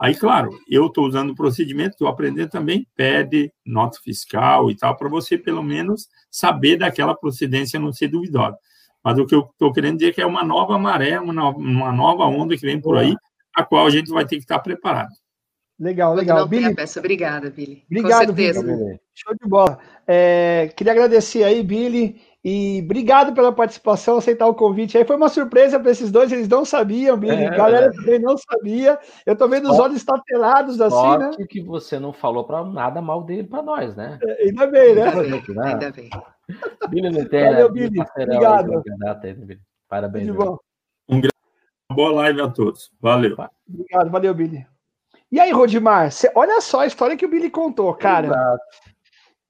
Aí, claro, eu estou usando o procedimento, estou aprendendo também, pede nota fiscal e tal, para você, pelo menos, saber daquela procedência não ser duvidosa. Mas o que eu estou querendo dizer é que é uma nova maré, uma nova, uma nova onda que vem por aí, a qual a gente vai ter que estar preparado. Legal, legal. Não Billy, peça. Obrigada, Billy. Obrigado, Com certeza. Billy. Show de bola. É, queria agradecer aí, Billy, e obrigado pela participação, aceitar o convite. Aí foi uma surpresa para esses dois, eles não sabiam, Billy. É, galera também não sabia. Eu tô vendo os olhos estapelados assim, né? que você não falou para nada mal dele para nós, né? É, ainda bem, né? Ainda bem. Né? Ainda bem. Billy Letena, Valeu, Billy. Obrigado. Aí, Parabéns. De bom. Um grande boa live a todos. Valeu. Obrigado, valeu, Billy. E aí, Rodimar, cê, olha só a história que o Billy contou, cara. Exato.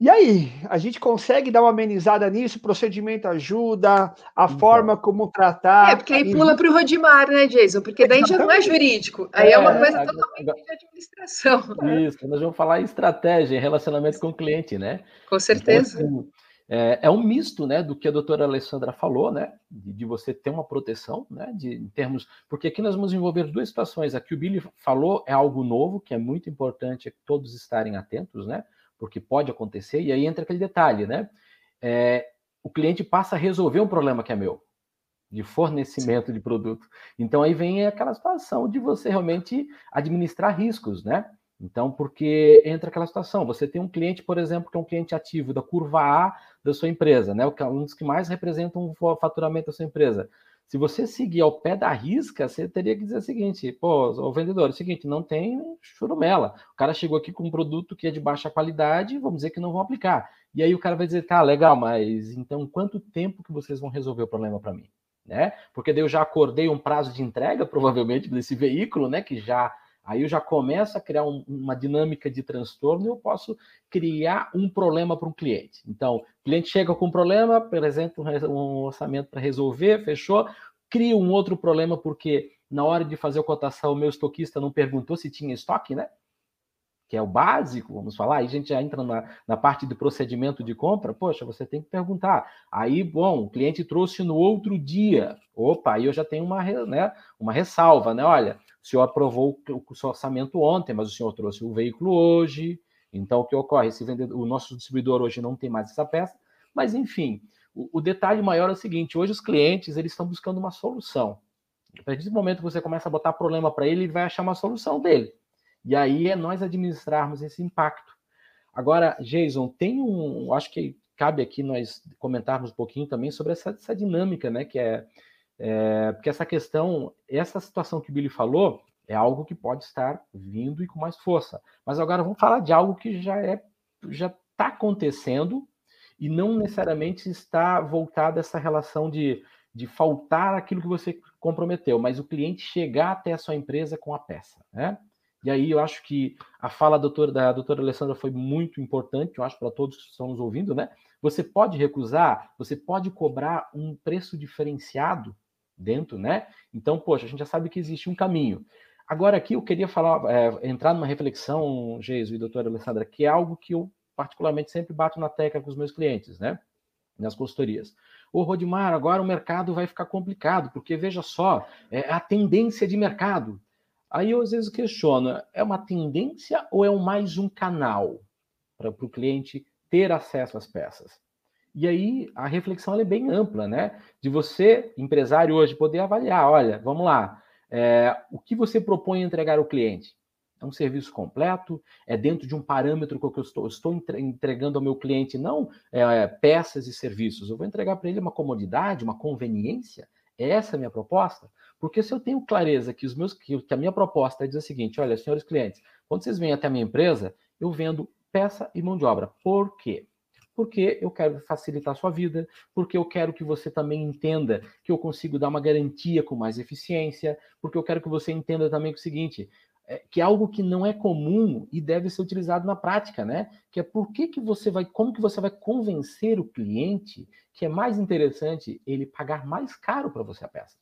E aí, a gente consegue dar uma amenizada nisso? O procedimento ajuda, a então. forma como tratar. É, porque aí pula para o Rodimar, né, Jason? Porque daí já não é jurídico. Aí é, é uma coisa totalmente de administração. Isso, nós vamos falar em estratégia, em relacionamento com o cliente, né? Com certeza. Então, assim, é, é, um misto, né, do que a doutora Alessandra falou, né, de, de, você ter uma proteção, né, de, em termos, porque aqui nós vamos envolver duas situações. Aqui o Billy falou é algo novo, que é muito importante todos estarem atentos, né, porque pode acontecer, e aí entra aquele detalhe, né, é, o cliente passa a resolver um problema que é meu, de fornecimento de produto. Então aí vem aquela situação de você realmente administrar riscos, né? Então, porque entra aquela situação, você tem um cliente, por exemplo, que é um cliente ativo da curva A da sua empresa, né? É um dos que mais representam o faturamento da sua empresa. Se você seguir ao pé da risca, você teria que dizer o seguinte: pô, o vendedor, é o seguinte, não tem churumela. O cara chegou aqui com um produto que é de baixa qualidade, vamos dizer que não vão aplicar. E aí o cara vai dizer: tá, legal, mas então quanto tempo que vocês vão resolver o problema para mim? Né? Porque daí eu já acordei um prazo de entrega, provavelmente, desse veículo, né? Que já Aí eu já começo a criar um, uma dinâmica de transtorno e eu posso criar um problema para um cliente. Então, o cliente chega com um problema, apresenta um orçamento para resolver, fechou, cria um outro problema porque na hora de fazer a cotação o meu estoquista não perguntou se tinha estoque, né? Que é o básico, vamos falar. Aí a gente já entra na, na parte do procedimento de compra. Poxa, você tem que perguntar. Aí, bom, o cliente trouxe no outro dia. Opa, aí eu já tenho uma, né, uma ressalva, né? Olha, o senhor aprovou o seu orçamento ontem, mas o senhor trouxe o veículo hoje. Então, o que ocorre? Esse vendedor, o nosso distribuidor hoje não tem mais essa peça. Mas, enfim, o, o detalhe maior é o seguinte: hoje os clientes eles estão buscando uma solução. A partir do momento que você começa a botar problema para ele, ele vai achar uma solução dele. E aí é nós administrarmos esse impacto. Agora, Jason, tem um. Acho que cabe aqui nós comentarmos um pouquinho também sobre essa, essa dinâmica, né? Que é é, porque essa questão, essa situação que o Billy falou, é algo que pode estar vindo e com mais força. Mas agora vamos falar de algo que já é já está acontecendo e não necessariamente está voltado a essa relação de, de faltar aquilo que você comprometeu, mas o cliente chegar até a sua empresa com a peça, né? E aí eu acho que a fala da doutora, da doutora Alessandra foi muito importante, eu acho, para todos que estão nos ouvindo, né? Você pode recusar, você pode cobrar um preço diferenciado dentro, né? Então, poxa, a gente já sabe que existe um caminho. Agora aqui eu queria falar, é, entrar numa reflexão, Jesus e doutora Alessandra, que é algo que eu particularmente sempre bato na tecla com os meus clientes, né? Nas consultorias. Ô, Rodimar, agora o mercado vai ficar complicado, porque veja só, é a tendência de mercado. Aí eu às vezes questiono, é uma tendência ou é mais um canal para o cliente ter acesso às peças? E aí a reflexão é bem ampla, né? De você, empresário hoje, poder avaliar, olha, vamos lá, é, o que você propõe entregar ao cliente? É um serviço completo? É dentro de um parâmetro que eu estou, estou entregando ao meu cliente, não é, peças e serviços. Eu vou entregar para ele uma comodidade, uma conveniência? Essa é a minha proposta? Porque se eu tenho clareza que, os meus, que a minha proposta é dizer o seguinte: olha, senhores clientes, quando vocês vêm até a minha empresa, eu vendo peça e mão de obra. Por quê? porque eu quero facilitar a sua vida, porque eu quero que você também entenda que eu consigo dar uma garantia com mais eficiência, porque eu quero que você entenda também é o seguinte, é, que é algo que não é comum e deve ser utilizado na prática, né? Que é por que, que você vai, como que você vai convencer o cliente que é mais interessante ele pagar mais caro para você a peça?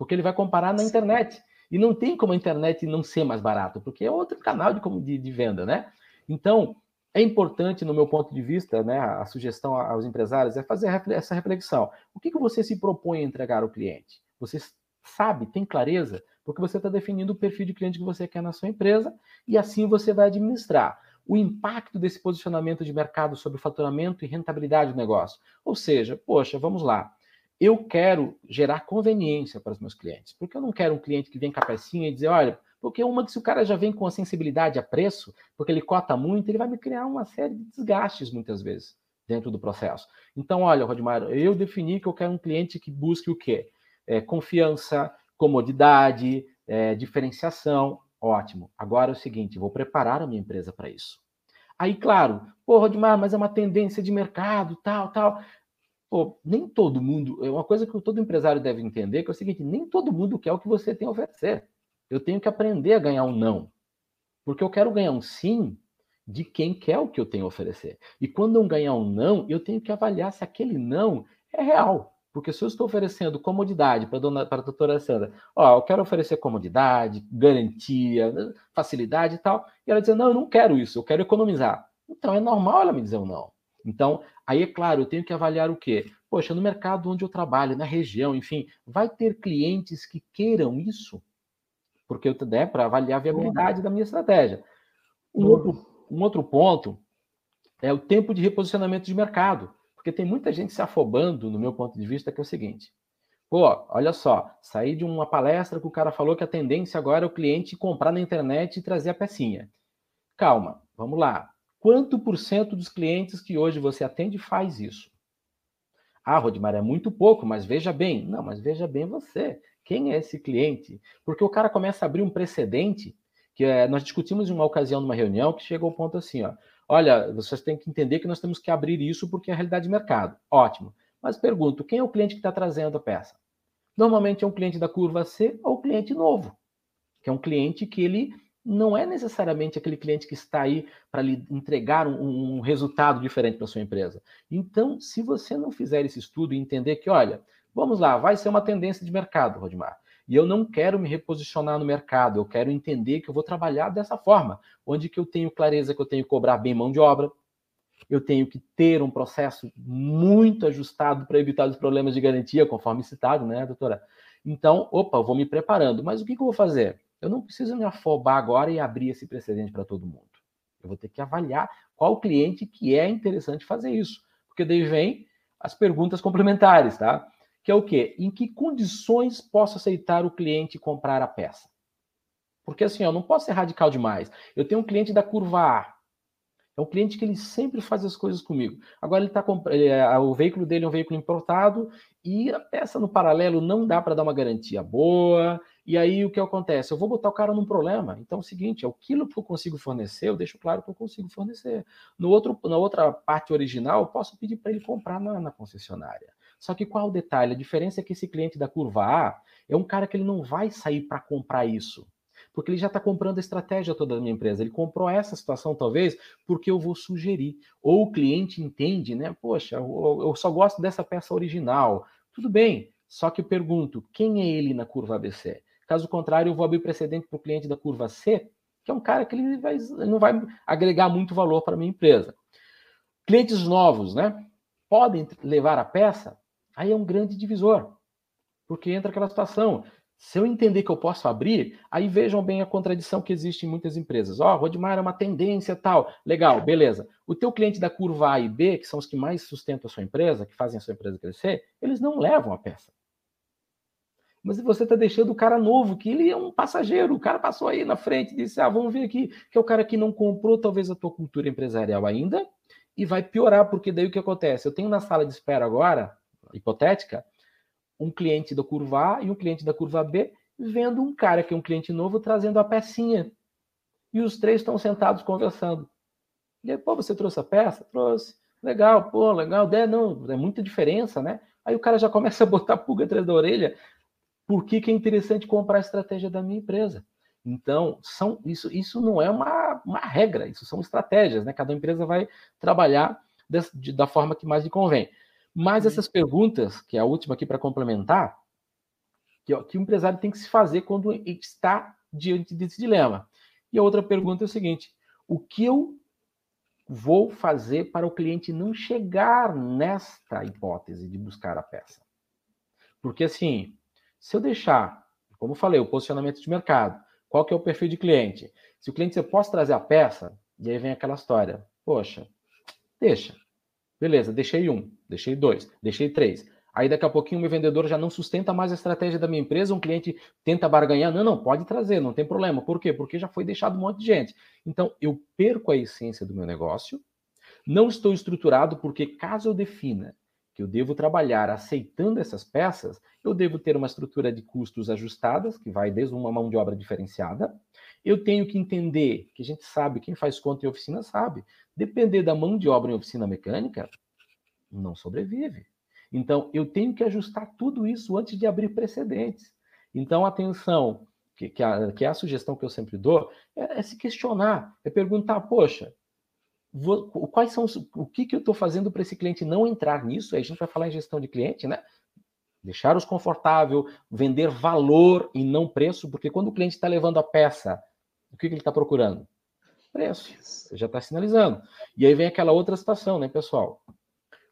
Porque ele vai comparar na internet. E não tem como a internet não ser mais barato, porque é outro canal de, de, de venda, né? Então, é importante, no meu ponto de vista, né, a sugestão aos empresários é fazer essa reflexão. O que, que você se propõe a entregar ao cliente? Você sabe, tem clareza? Porque você está definindo o perfil de cliente que você quer na sua empresa e assim você vai administrar o impacto desse posicionamento de mercado sobre o faturamento e rentabilidade do negócio. Ou seja, poxa, vamos lá. Eu quero gerar conveniência para os meus clientes, porque eu não quero um cliente que vem com a pecinha e dizer, olha, porque uma que se o cara já vem com a sensibilidade a preço, porque ele cota muito, ele vai me criar uma série de desgastes muitas vezes dentro do processo. Então, olha, Rodmar, eu defini que eu quero um cliente que busque o quê? É, confiança, comodidade, é, diferenciação. Ótimo. Agora é o seguinte, vou preparar a minha empresa para isso. Aí, claro, pô, Rodmar, mas é uma tendência de mercado, tal, tal. Pô, nem todo mundo, é uma coisa que todo empresário deve entender, que é o seguinte, nem todo mundo quer o que você tem a oferecer eu tenho que aprender a ganhar um não. Porque eu quero ganhar um sim de quem quer o que eu tenho a oferecer. E quando eu ganhar um não, eu tenho que avaliar se aquele não é real. Porque se eu estou oferecendo comodidade para dona, para a doutora Sandra, ó, eu quero oferecer comodidade, garantia, facilidade e tal, e ela diz, não, eu não quero isso, eu quero economizar. Então é normal ela me dizer um não. Então, aí é claro, eu tenho que avaliar o quê? Poxa, no mercado onde eu trabalho, na região, enfim, vai ter clientes que queiram isso? Porque eu né, para avaliar a viabilidade da minha estratégia. Um outro, um outro ponto é o tempo de reposicionamento de mercado. Porque tem muita gente se afobando, no meu ponto de vista, que é o seguinte: pô, olha só, saí de uma palestra que o cara falou que a tendência agora é o cliente comprar na internet e trazer a pecinha. Calma, vamos lá. Quanto por cento dos clientes que hoje você atende faz isso? Ah, Rodmar, é muito pouco, mas veja bem. Não, mas veja bem você. Quem é esse cliente? Porque o cara começa a abrir um precedente, que é, nós discutimos em uma ocasião, numa reunião, que chegou ao ponto assim, ó. Olha, vocês têm que entender que nós temos que abrir isso porque é a realidade de mercado. Ótimo. Mas pergunto, quem é o cliente que está trazendo a peça? Normalmente é um cliente da curva C ou cliente novo, que é um cliente que ele não é necessariamente aquele cliente que está aí para lhe entregar um, um resultado diferente para sua empresa. Então, se você não fizer esse estudo e entender que, olha, vamos lá, vai ser uma tendência de mercado, Rodmar. E eu não quero me reposicionar no mercado, eu quero entender que eu vou trabalhar dessa forma, onde que eu tenho clareza que eu tenho que cobrar bem mão de obra, eu tenho que ter um processo muito ajustado para evitar os problemas de garantia, conforme citado, né, doutora? Então, opa, eu vou me preparando. Mas o que, que eu vou fazer? Eu não preciso me afobar agora e abrir esse precedente para todo mundo. Eu vou ter que avaliar qual cliente que é interessante fazer isso. Porque daí vem as perguntas complementares, tá? Que é o quê? Em que condições posso aceitar o cliente comprar a peça? Porque assim, eu não posso ser radical demais. Eu tenho um cliente da curva A, é um cliente que ele sempre faz as coisas comigo. Agora ele está é, o veículo dele é um veículo importado e a peça no paralelo não dá para dar uma garantia boa. E aí o que acontece? Eu vou botar o cara num problema. Então é o seguinte, é aquilo que eu consigo fornecer, eu deixo claro que eu consigo fornecer. No outro, na outra parte original, eu posso pedir para ele comprar na, na concessionária. Só que qual o detalhe? A diferença é que esse cliente da curva A é um cara que ele não vai sair para comprar isso porque ele já está comprando a estratégia toda da minha empresa. Ele comprou essa situação, talvez, porque eu vou sugerir. Ou o cliente entende, né? Poxa, eu só gosto dessa peça original. Tudo bem, só que eu pergunto, quem é ele na curva ABC? Caso contrário, eu vou abrir precedente para o cliente da curva C, que é um cara que ele, vai, não vai agregar muito valor para a minha empresa. Clientes novos, né? Podem levar a peça, aí é um grande divisor. Porque entra aquela situação. Se eu entender que eu posso abrir, aí vejam bem a contradição que existe em muitas empresas. Ó, oh, Rodmar é uma tendência tal. Legal, beleza. O teu cliente da curva A e B, que são os que mais sustentam a sua empresa, que fazem a sua empresa crescer, eles não levam a peça. Mas você está deixando o cara novo, que ele é um passageiro. O cara passou aí na frente disse: Ah, vamos ver aqui, que é o cara que não comprou talvez a tua cultura empresarial ainda, e vai piorar, porque daí o que acontece? Eu tenho na sala de espera agora, hipotética, um cliente da curva A e um cliente da curva B, vendo um cara que é um cliente novo trazendo a pecinha. E os três estão sentados conversando. E aí, pô, você trouxe a peça? Trouxe. Legal, pô, legal. É, não, é muita diferença, né? Aí o cara já começa a botar pulga atrás da orelha. Por que, que é interessante comprar a estratégia da minha empresa? Então, são, isso, isso não é uma, uma regra, isso são estratégias, né? Cada empresa vai trabalhar de, da forma que mais lhe convém. Mas uhum. essas perguntas, que é a última aqui para complementar, que, que o empresário tem que se fazer quando está diante desse dilema. E a outra pergunta é o seguinte: o que eu vou fazer para o cliente não chegar nesta hipótese de buscar a peça? Porque assim, se eu deixar, como eu falei, o posicionamento de mercado, qual que é o perfil de cliente? Se o cliente você posso trazer a peça, e aí vem aquela história, poxa, deixa. Beleza, deixei um, deixei dois, deixei três. Aí daqui a pouquinho o meu vendedor já não sustenta mais a estratégia da minha empresa, um cliente tenta barganhar, não, não, pode trazer, não tem problema. Por quê? Porque já foi deixado um monte de gente. Então eu perco a essência do meu negócio, não estou estruturado porque caso eu defina que eu devo trabalhar aceitando essas peças, eu devo ter uma estrutura de custos ajustadas, que vai desde uma mão de obra diferenciada. Eu tenho que entender que a gente sabe, quem faz conta em oficina sabe, depender da mão de obra em oficina mecânica, não sobrevive. Então, eu tenho que ajustar tudo isso antes de abrir precedentes. Então, atenção, que, que, a, que a sugestão que eu sempre dou, é, é se questionar, é perguntar, poxa, vou, quais são o que, que eu estou fazendo para esse cliente não entrar nisso? Aí a gente vai falar em gestão de cliente, né? Deixar-os confortável, vender valor e não preço, porque quando o cliente está levando a peça, o que, que ele está procurando? preço. Você já está sinalizando. E aí vem aquela outra situação, né, pessoal?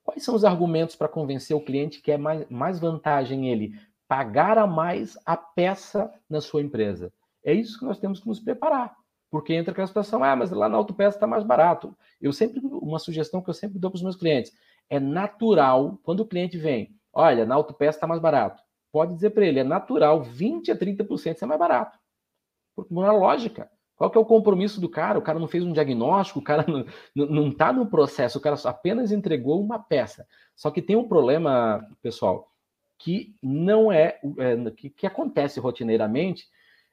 Quais são os argumentos para convencer o cliente que é mais, mais vantagem ele pagar a mais a peça na sua empresa? É isso que nós temos que nos preparar. Porque entra aquela situação, ah, mas lá na autopeça está mais barato. Eu sempre, uma sugestão que eu sempre dou para os meus clientes, é natural, quando o cliente vem, olha, na autopeça está mais barato. Pode dizer para ele, é natural 20 a 30% ser mais barato. Porque não é lógica. Qual que é o compromisso do cara? O cara não fez um diagnóstico, o cara não está no processo, o cara apenas entregou uma peça. Só que tem um problema, pessoal, que não é, é que, que, acontece rotineiramente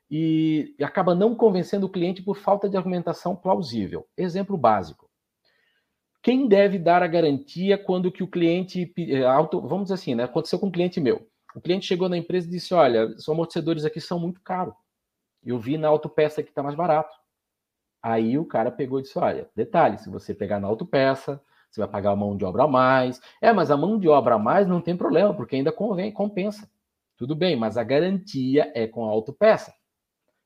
e, acaba não convencendo o cliente por falta de argumentação plausível. Exemplo básico. Quem deve dar a garantia quando que o cliente é, auto, vamos dizer assim, né? Aconteceu com um cliente meu. O cliente chegou na empresa e disse: "Olha, os amortecedores aqui são muito caros. Eu vi na autopeça que está mais barato. Aí o cara pegou e disse: olha, detalhe, se você pegar na autopeça, você vai pagar a mão de obra a mais. É, mas a mão de obra a mais não tem problema, porque ainda convém, compensa. Tudo bem, mas a garantia é com a autopeça.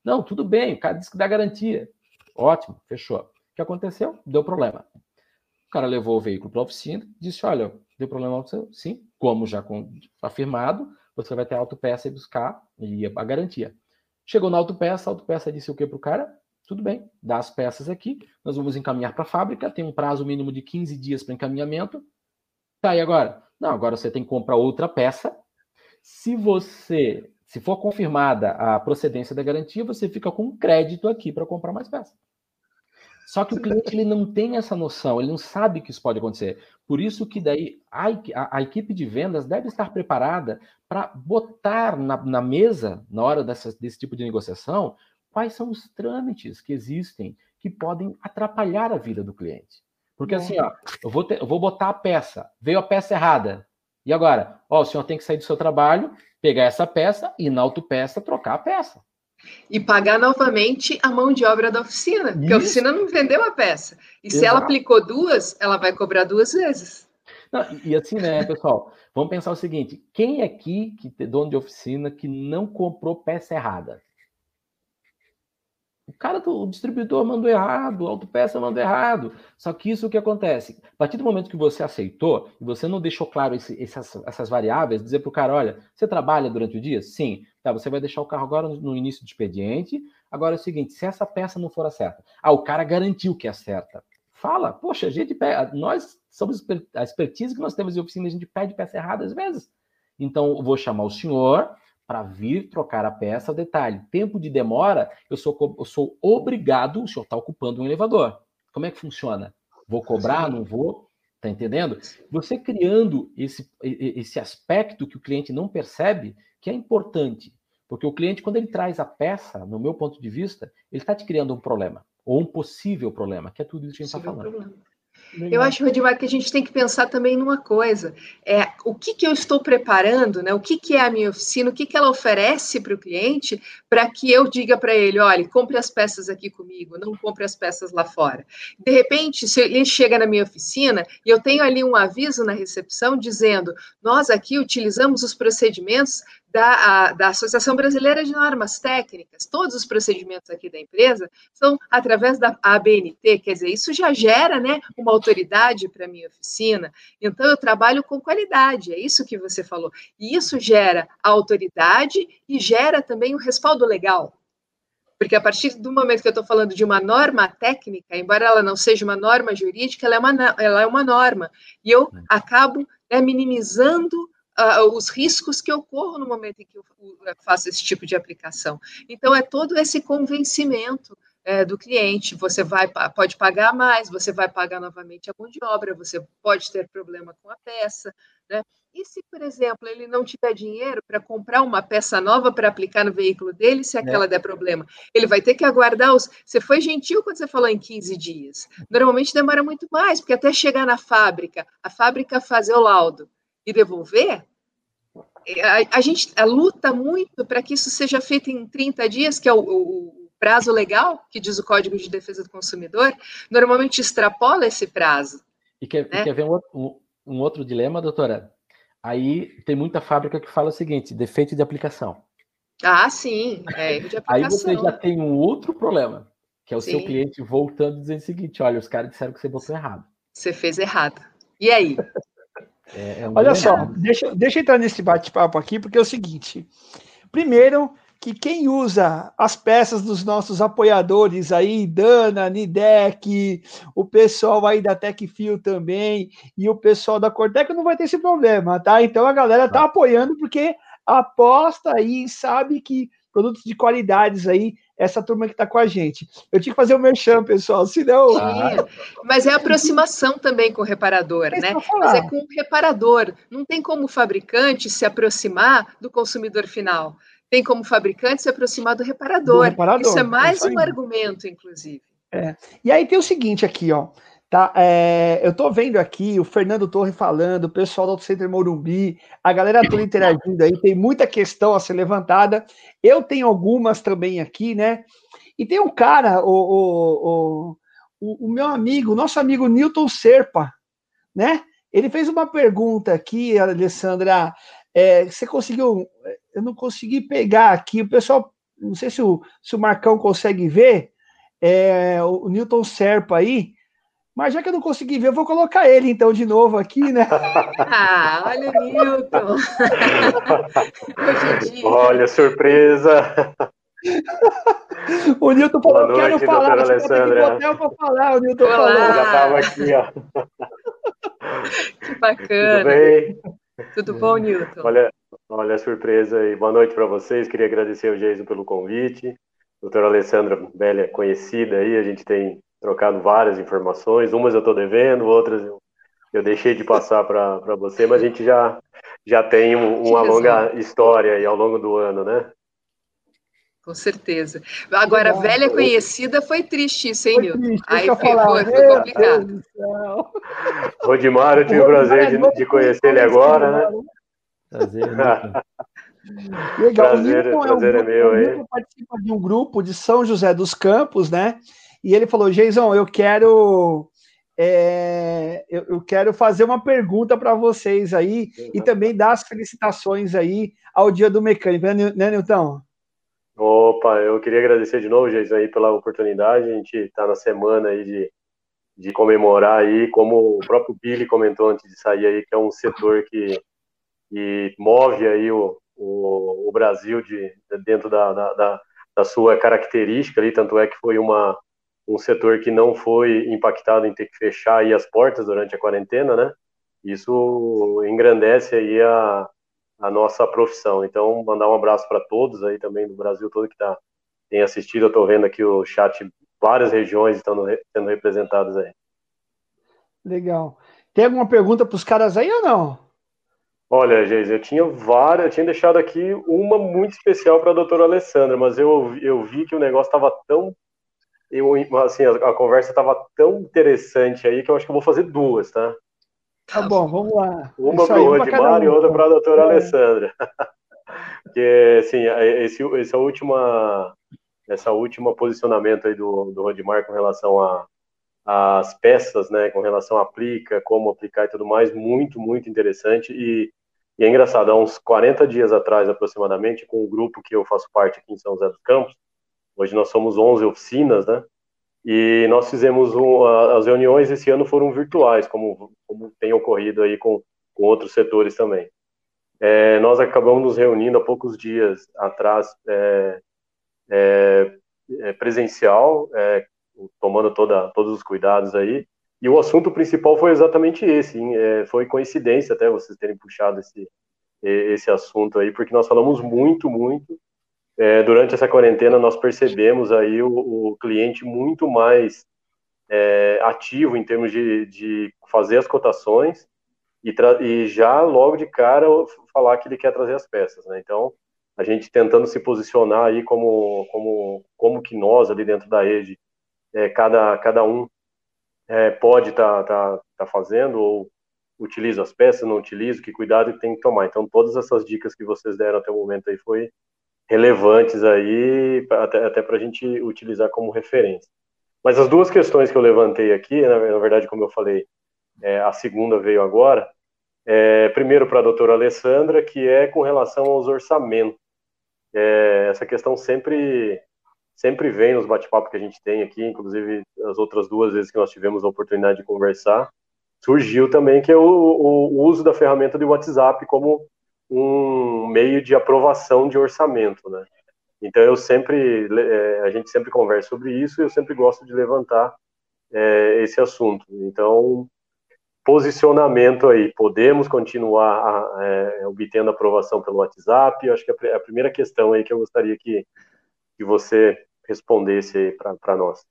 Não, tudo bem, o cara disse que dá garantia. Ótimo, fechou. O que aconteceu? Deu problema. O cara levou o veículo para a oficina, disse: olha, deu problema sim, como já afirmado, você vai ter a autopeça e buscar e a garantia. Chegou na autopeça, a autopeça disse o que para o cara? Tudo bem, dá as peças aqui, nós vamos encaminhar para a fábrica, tem um prazo mínimo de 15 dias para encaminhamento. Tá, e agora? Não, agora você tem que comprar outra peça. Se você, se for confirmada a procedência da garantia, você fica com um crédito aqui para comprar mais peças. Só que o cliente ele não tem essa noção, ele não sabe que isso pode acontecer. Por isso que daí a, a, equipe de vendas deve estar preparada para botar na, na, mesa, na hora dessa, desse tipo de negociação, quais são os trâmites que existem que podem atrapalhar a vida do cliente. Porque assim, ó, eu vou, ter, eu vou botar a peça, veio a peça errada. E agora? Ó, o senhor tem que sair do seu trabalho, pegar essa peça e na autopeça trocar a peça. E pagar novamente a mão de obra da oficina, porque a oficina não vendeu a peça. E Exato. se ela aplicou duas, ela vai cobrar duas vezes. Não, e assim, né, pessoal? Vamos pensar o seguinte: quem aqui, que é dono de oficina, que não comprou peça errada? O cara do distribuidor mandou errado, a autopeça mandou errado. Só que isso o que acontece? A partir do momento que você aceitou e você não deixou claro esse, essas, essas variáveis, dizer para o cara: olha, você trabalha durante o dia? Sim. Tá, você vai deixar o carro agora no, início do expediente. Agora é o seguinte: se essa peça não for a certa, ah, o cara garantiu que é certa. Fala, poxa, a gente pede, nós somos a expertise que nós temos em oficina, a gente pede peça errada às vezes. Então, vou chamar o senhor, para vir trocar a peça. Detalhe: tempo de demora, eu sou, eu sou obrigado, o senhor está ocupando um elevador. Como é que funciona? Vou cobrar? Não vou? Tá entendendo? Você criando esse, esse aspecto que o cliente não percebe, que é importante. Porque o cliente, quando ele traz a peça, no meu ponto de vista, ele está te criando um problema, ou um possível problema, que é tudo isso que a gente está falando. Problema. Eu acho, Rodimar, que a gente tem que pensar também numa coisa: é o que, que eu estou preparando, né? O que, que é a minha oficina, o que, que ela oferece para o cliente, para que eu diga para ele: olha, compre as peças aqui comigo, não compre as peças lá fora. De repente, se ele chega na minha oficina e eu tenho ali um aviso na recepção dizendo: nós aqui utilizamos os procedimentos da, a, da Associação Brasileira de Normas Técnicas. Todos os procedimentos aqui da empresa são através da ABNT, quer dizer, isso já gera né, uma autoridade para a minha oficina. Então, eu trabalho com qualidade, é isso que você falou. E isso gera a autoridade e gera também o respaldo legal. Porque a partir do momento que eu estou falando de uma norma técnica, embora ela não seja uma norma jurídica, ela é uma, ela é uma norma. E eu acabo né, minimizando uh, os riscos que ocorram no momento em que eu faço esse tipo de aplicação. Então, é todo esse convencimento é, do cliente. Você vai, pode pagar mais, você vai pagar novamente a mão de obra, você pode ter problema com a peça, né? E se, por exemplo, ele não tiver dinheiro para comprar uma peça nova para aplicar no veículo dele, se aquela é. der problema, ele vai ter que aguardar os. Você foi gentil quando você falou em 15 dias. Normalmente demora muito mais, porque até chegar na fábrica, a fábrica fazer o laudo e devolver, a, a gente a luta muito para que isso seja feito em 30 dias, que é o, o, prazo legal, que diz o Código de Defesa do Consumidor, normalmente extrapola esse prazo. E quer, né? quer ver um, um, um outro dilema, doutora? Aí tem muita fábrica que fala o seguinte: defeito de aplicação. Ah, sim, é erro de aplicação. Aí você já tem um outro problema, que é o Sim. seu cliente voltando dizendo o seguinte: olha, os caras disseram que você botou errado. Você fez errado. E aí? É, é um Olha só, deixa, deixa eu entrar nesse bate-papo aqui, porque é o seguinte: primeiro, que quem usa as peças dos nossos apoiadores aí, Dana, Nidec, o pessoal aí da Tecfio também, e o pessoal da Cortec não vai ter esse problema, tá? Então a galera tá. apoiando porque aposta aí, sabe que produtos de qualidades aí, essa turma que está com a gente. Eu tinha que fazer o um merchan, pessoal, senão. Ah. Mas é aproximação também com o reparador, é né? Mas é com o reparador. Não tem como o fabricante se aproximar do consumidor final tem como fabricante se aproximar do reparador. Do reparador isso é mais um argumento, inclusive. É. E aí tem o seguinte aqui, ó. Tá, é, eu tô vendo aqui o Fernando Torre falando, o pessoal do Auto Center Morumbi, a galera toda interagindo aí, tem muita questão a ser levantada. Eu tenho algumas também aqui, né? E tem um cara, o, o, o, o meu amigo, nosso amigo Newton Serpa, né? Ele fez uma pergunta aqui, Alessandra. É, você conseguiu eu não consegui pegar aqui. O pessoal, não sei se o, se o Marcão consegue ver, é, o Newton Serpa aí, mas já que eu não consegui ver, eu vou colocar ele então de novo aqui, né? Ah, olha o Newton! olha, surpresa! o Newton falou, Boa noite, quero falar, Alessandra. hotel para falar, o Newton Olá. falou. Já estava aqui, ó. Que bacana. Tudo bem? Tudo bom, Newton? Olha, olha a surpresa e boa noite para vocês. Queria agradecer ao Jason pelo convite. Doutora Alessandra Bélia, conhecida aí, a gente tem trocado várias informações. Umas eu estou devendo, outras eu, eu deixei de passar para você, mas a gente já, já tem um, uma longa história aí ao longo do ano, né? Com certeza. Agora, velha conhecida foi triste isso, hein, Nilton? Aí foi, foi, foi complicado. Rodimar, eu tive o prazer de, de conhecer ele agora, né? Prazer, Legal. Prazer, o prazer é, um, é meu aí. participa de um grupo de São José dos Campos, né? E ele falou, Jason, eu quero é, eu, eu, quero fazer uma pergunta para vocês aí e também dar as felicitações aí ao Dia do Mecânico, né, né Nilton? Opa, eu queria agradecer de novo, Jason, aí pela oportunidade. A gente está na semana aí de, de comemorar aí, como o próprio Billy comentou antes de sair aí, que é um setor que, que move aí o, o, o Brasil de, dentro da, da, da, sua característica ali, tanto é que foi uma, um setor que não foi impactado em ter que fechar aí as portas durante a quarentena, né? Isso engrandece aí a, a nossa profissão. Então, mandar um abraço para todos aí também do Brasil todo que tá, tem assistido. Eu estou vendo aqui o chat, várias regiões estão sendo representadas aí. Legal. Tem alguma pergunta para os caras aí ou não? Olha, Geis, eu tinha várias, eu tinha deixado aqui uma muito especial para a doutora Alessandra, mas eu, eu vi que o negócio estava tão. Eu, assim, a, a conversa estava tão interessante aí que eu acho que eu vou fazer duas, tá? Tá bom, vamos lá. Uma para o Rodimar um, e outra para a doutora é. Alessandra. que, assim, esse, essa última, essa última posicionamento aí do, do Rodimar com relação a as peças, né, com relação a aplica, como aplicar e tudo mais, muito, muito interessante e, e, é engraçado, há uns 40 dias atrás, aproximadamente, com o grupo que eu faço parte aqui em São José dos Campos, hoje nós somos 11 oficinas, né, e nós fizemos um, as reuniões esse ano foram virtuais, como, como tem ocorrido aí com, com outros setores também. É, nós acabamos nos reunindo há poucos dias atrás, é, é, é presencial, é, tomando toda, todos os cuidados aí. E o assunto principal foi exatamente esse. É, foi coincidência até vocês terem puxado esse, esse assunto aí, porque nós falamos muito, muito é, durante essa quarentena nós percebemos aí o, o cliente muito mais é, ativo em termos de, de fazer as cotações e, e, já logo de cara falar que ele quer trazer as peças, né? Então a gente tentando se posicionar aí como como como que nós ali dentro da rede é, cada cada um é, pode estar tá, tá, tá fazendo ou utiliza as peças, não utiliza, que cuidado tem que tomar. Então todas essas dicas que vocês deram até o momento aí foi relevantes aí, até, até para a gente utilizar como referência. Mas as duas questões que eu levantei aqui, na, na verdade, como eu falei, é, a segunda veio agora, é, primeiro para a doutora Alessandra, que é com relação aos orçamentos. É, essa questão sempre, sempre vem nos bate-papos que a gente tem aqui, inclusive as outras duas vezes que nós tivemos a oportunidade de conversar, surgiu também que é o, o uso da ferramenta de WhatsApp como um meio de aprovação de orçamento, né? Então eu sempre, é, a gente sempre conversa sobre isso e eu sempre gosto de levantar é, esse assunto. Então, posicionamento aí, podemos continuar a, é, obtendo aprovação pelo WhatsApp? Eu acho que é a primeira questão aí que eu gostaria que, que você respondesse para nós.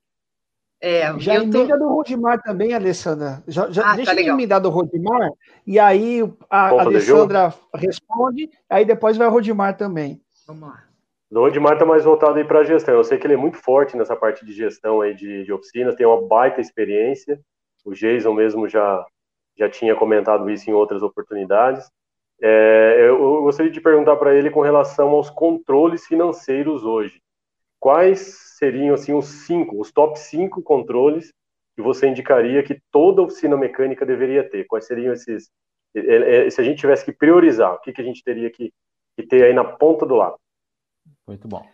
É, já emenda tô... do Rodimar também, Alessandra. Já, já ah, deixa tá eu emendar do Rodimar, e aí a Alessandra responde, aí depois vai o Rodimar também. Vamos lá. O Rodimar está mais voltado aí para a gestão. Eu sei que ele é muito forte nessa parte de gestão aí de, de oficinas, tem uma baita experiência. O Jason mesmo já, já tinha comentado isso em outras oportunidades. É, eu gostaria de perguntar para ele com relação aos controles financeiros hoje. Quais seriam assim os cinco, os top cinco controles que você indicaria que toda oficina mecânica deveria ter? Quais seriam esses? É, é, se a gente tivesse que priorizar, o que, que a gente teria que, que ter aí na ponta do lado? Muito bom.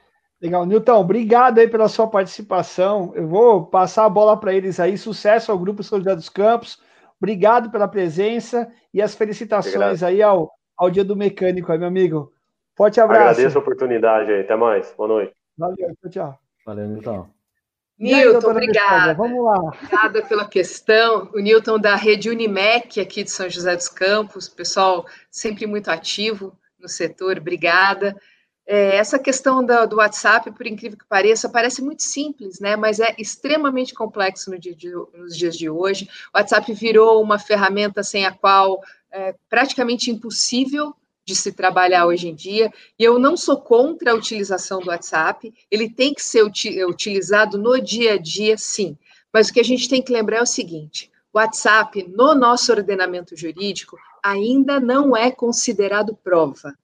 Legal, Nilton, obrigado aí pela sua participação. Eu vou passar a bola para eles aí. Sucesso ao Grupo São José dos Campos. Obrigado pela presença e as felicitações aí ao, ao Dia do Mecânico aí, meu amigo. Forte abraço. Agradeço a oportunidade aí. Até mais. Boa noite. Valeu, tchau, tchau. Valeu, Nilton. Nilton, obrigada. Vamos lá. Obrigada pela questão. O Nilton da rede Unimec aqui de São José dos Campos, pessoal sempre muito ativo no setor, obrigada. É, essa questão do, do, WhatsApp, por incrível que pareça, parece muito simples, né? Mas é extremamente complexo no dia de, nos dias de hoje. O WhatsApp virou uma ferramenta sem a qual é praticamente impossível de se trabalhar hoje em dia. E eu não sou contra a utilização do WhatsApp. Ele tem que ser utilizado no dia a dia, sim. Mas o que a gente tem que lembrar é o seguinte: o WhatsApp, no nosso ordenamento jurídico, ainda não é considerado prova.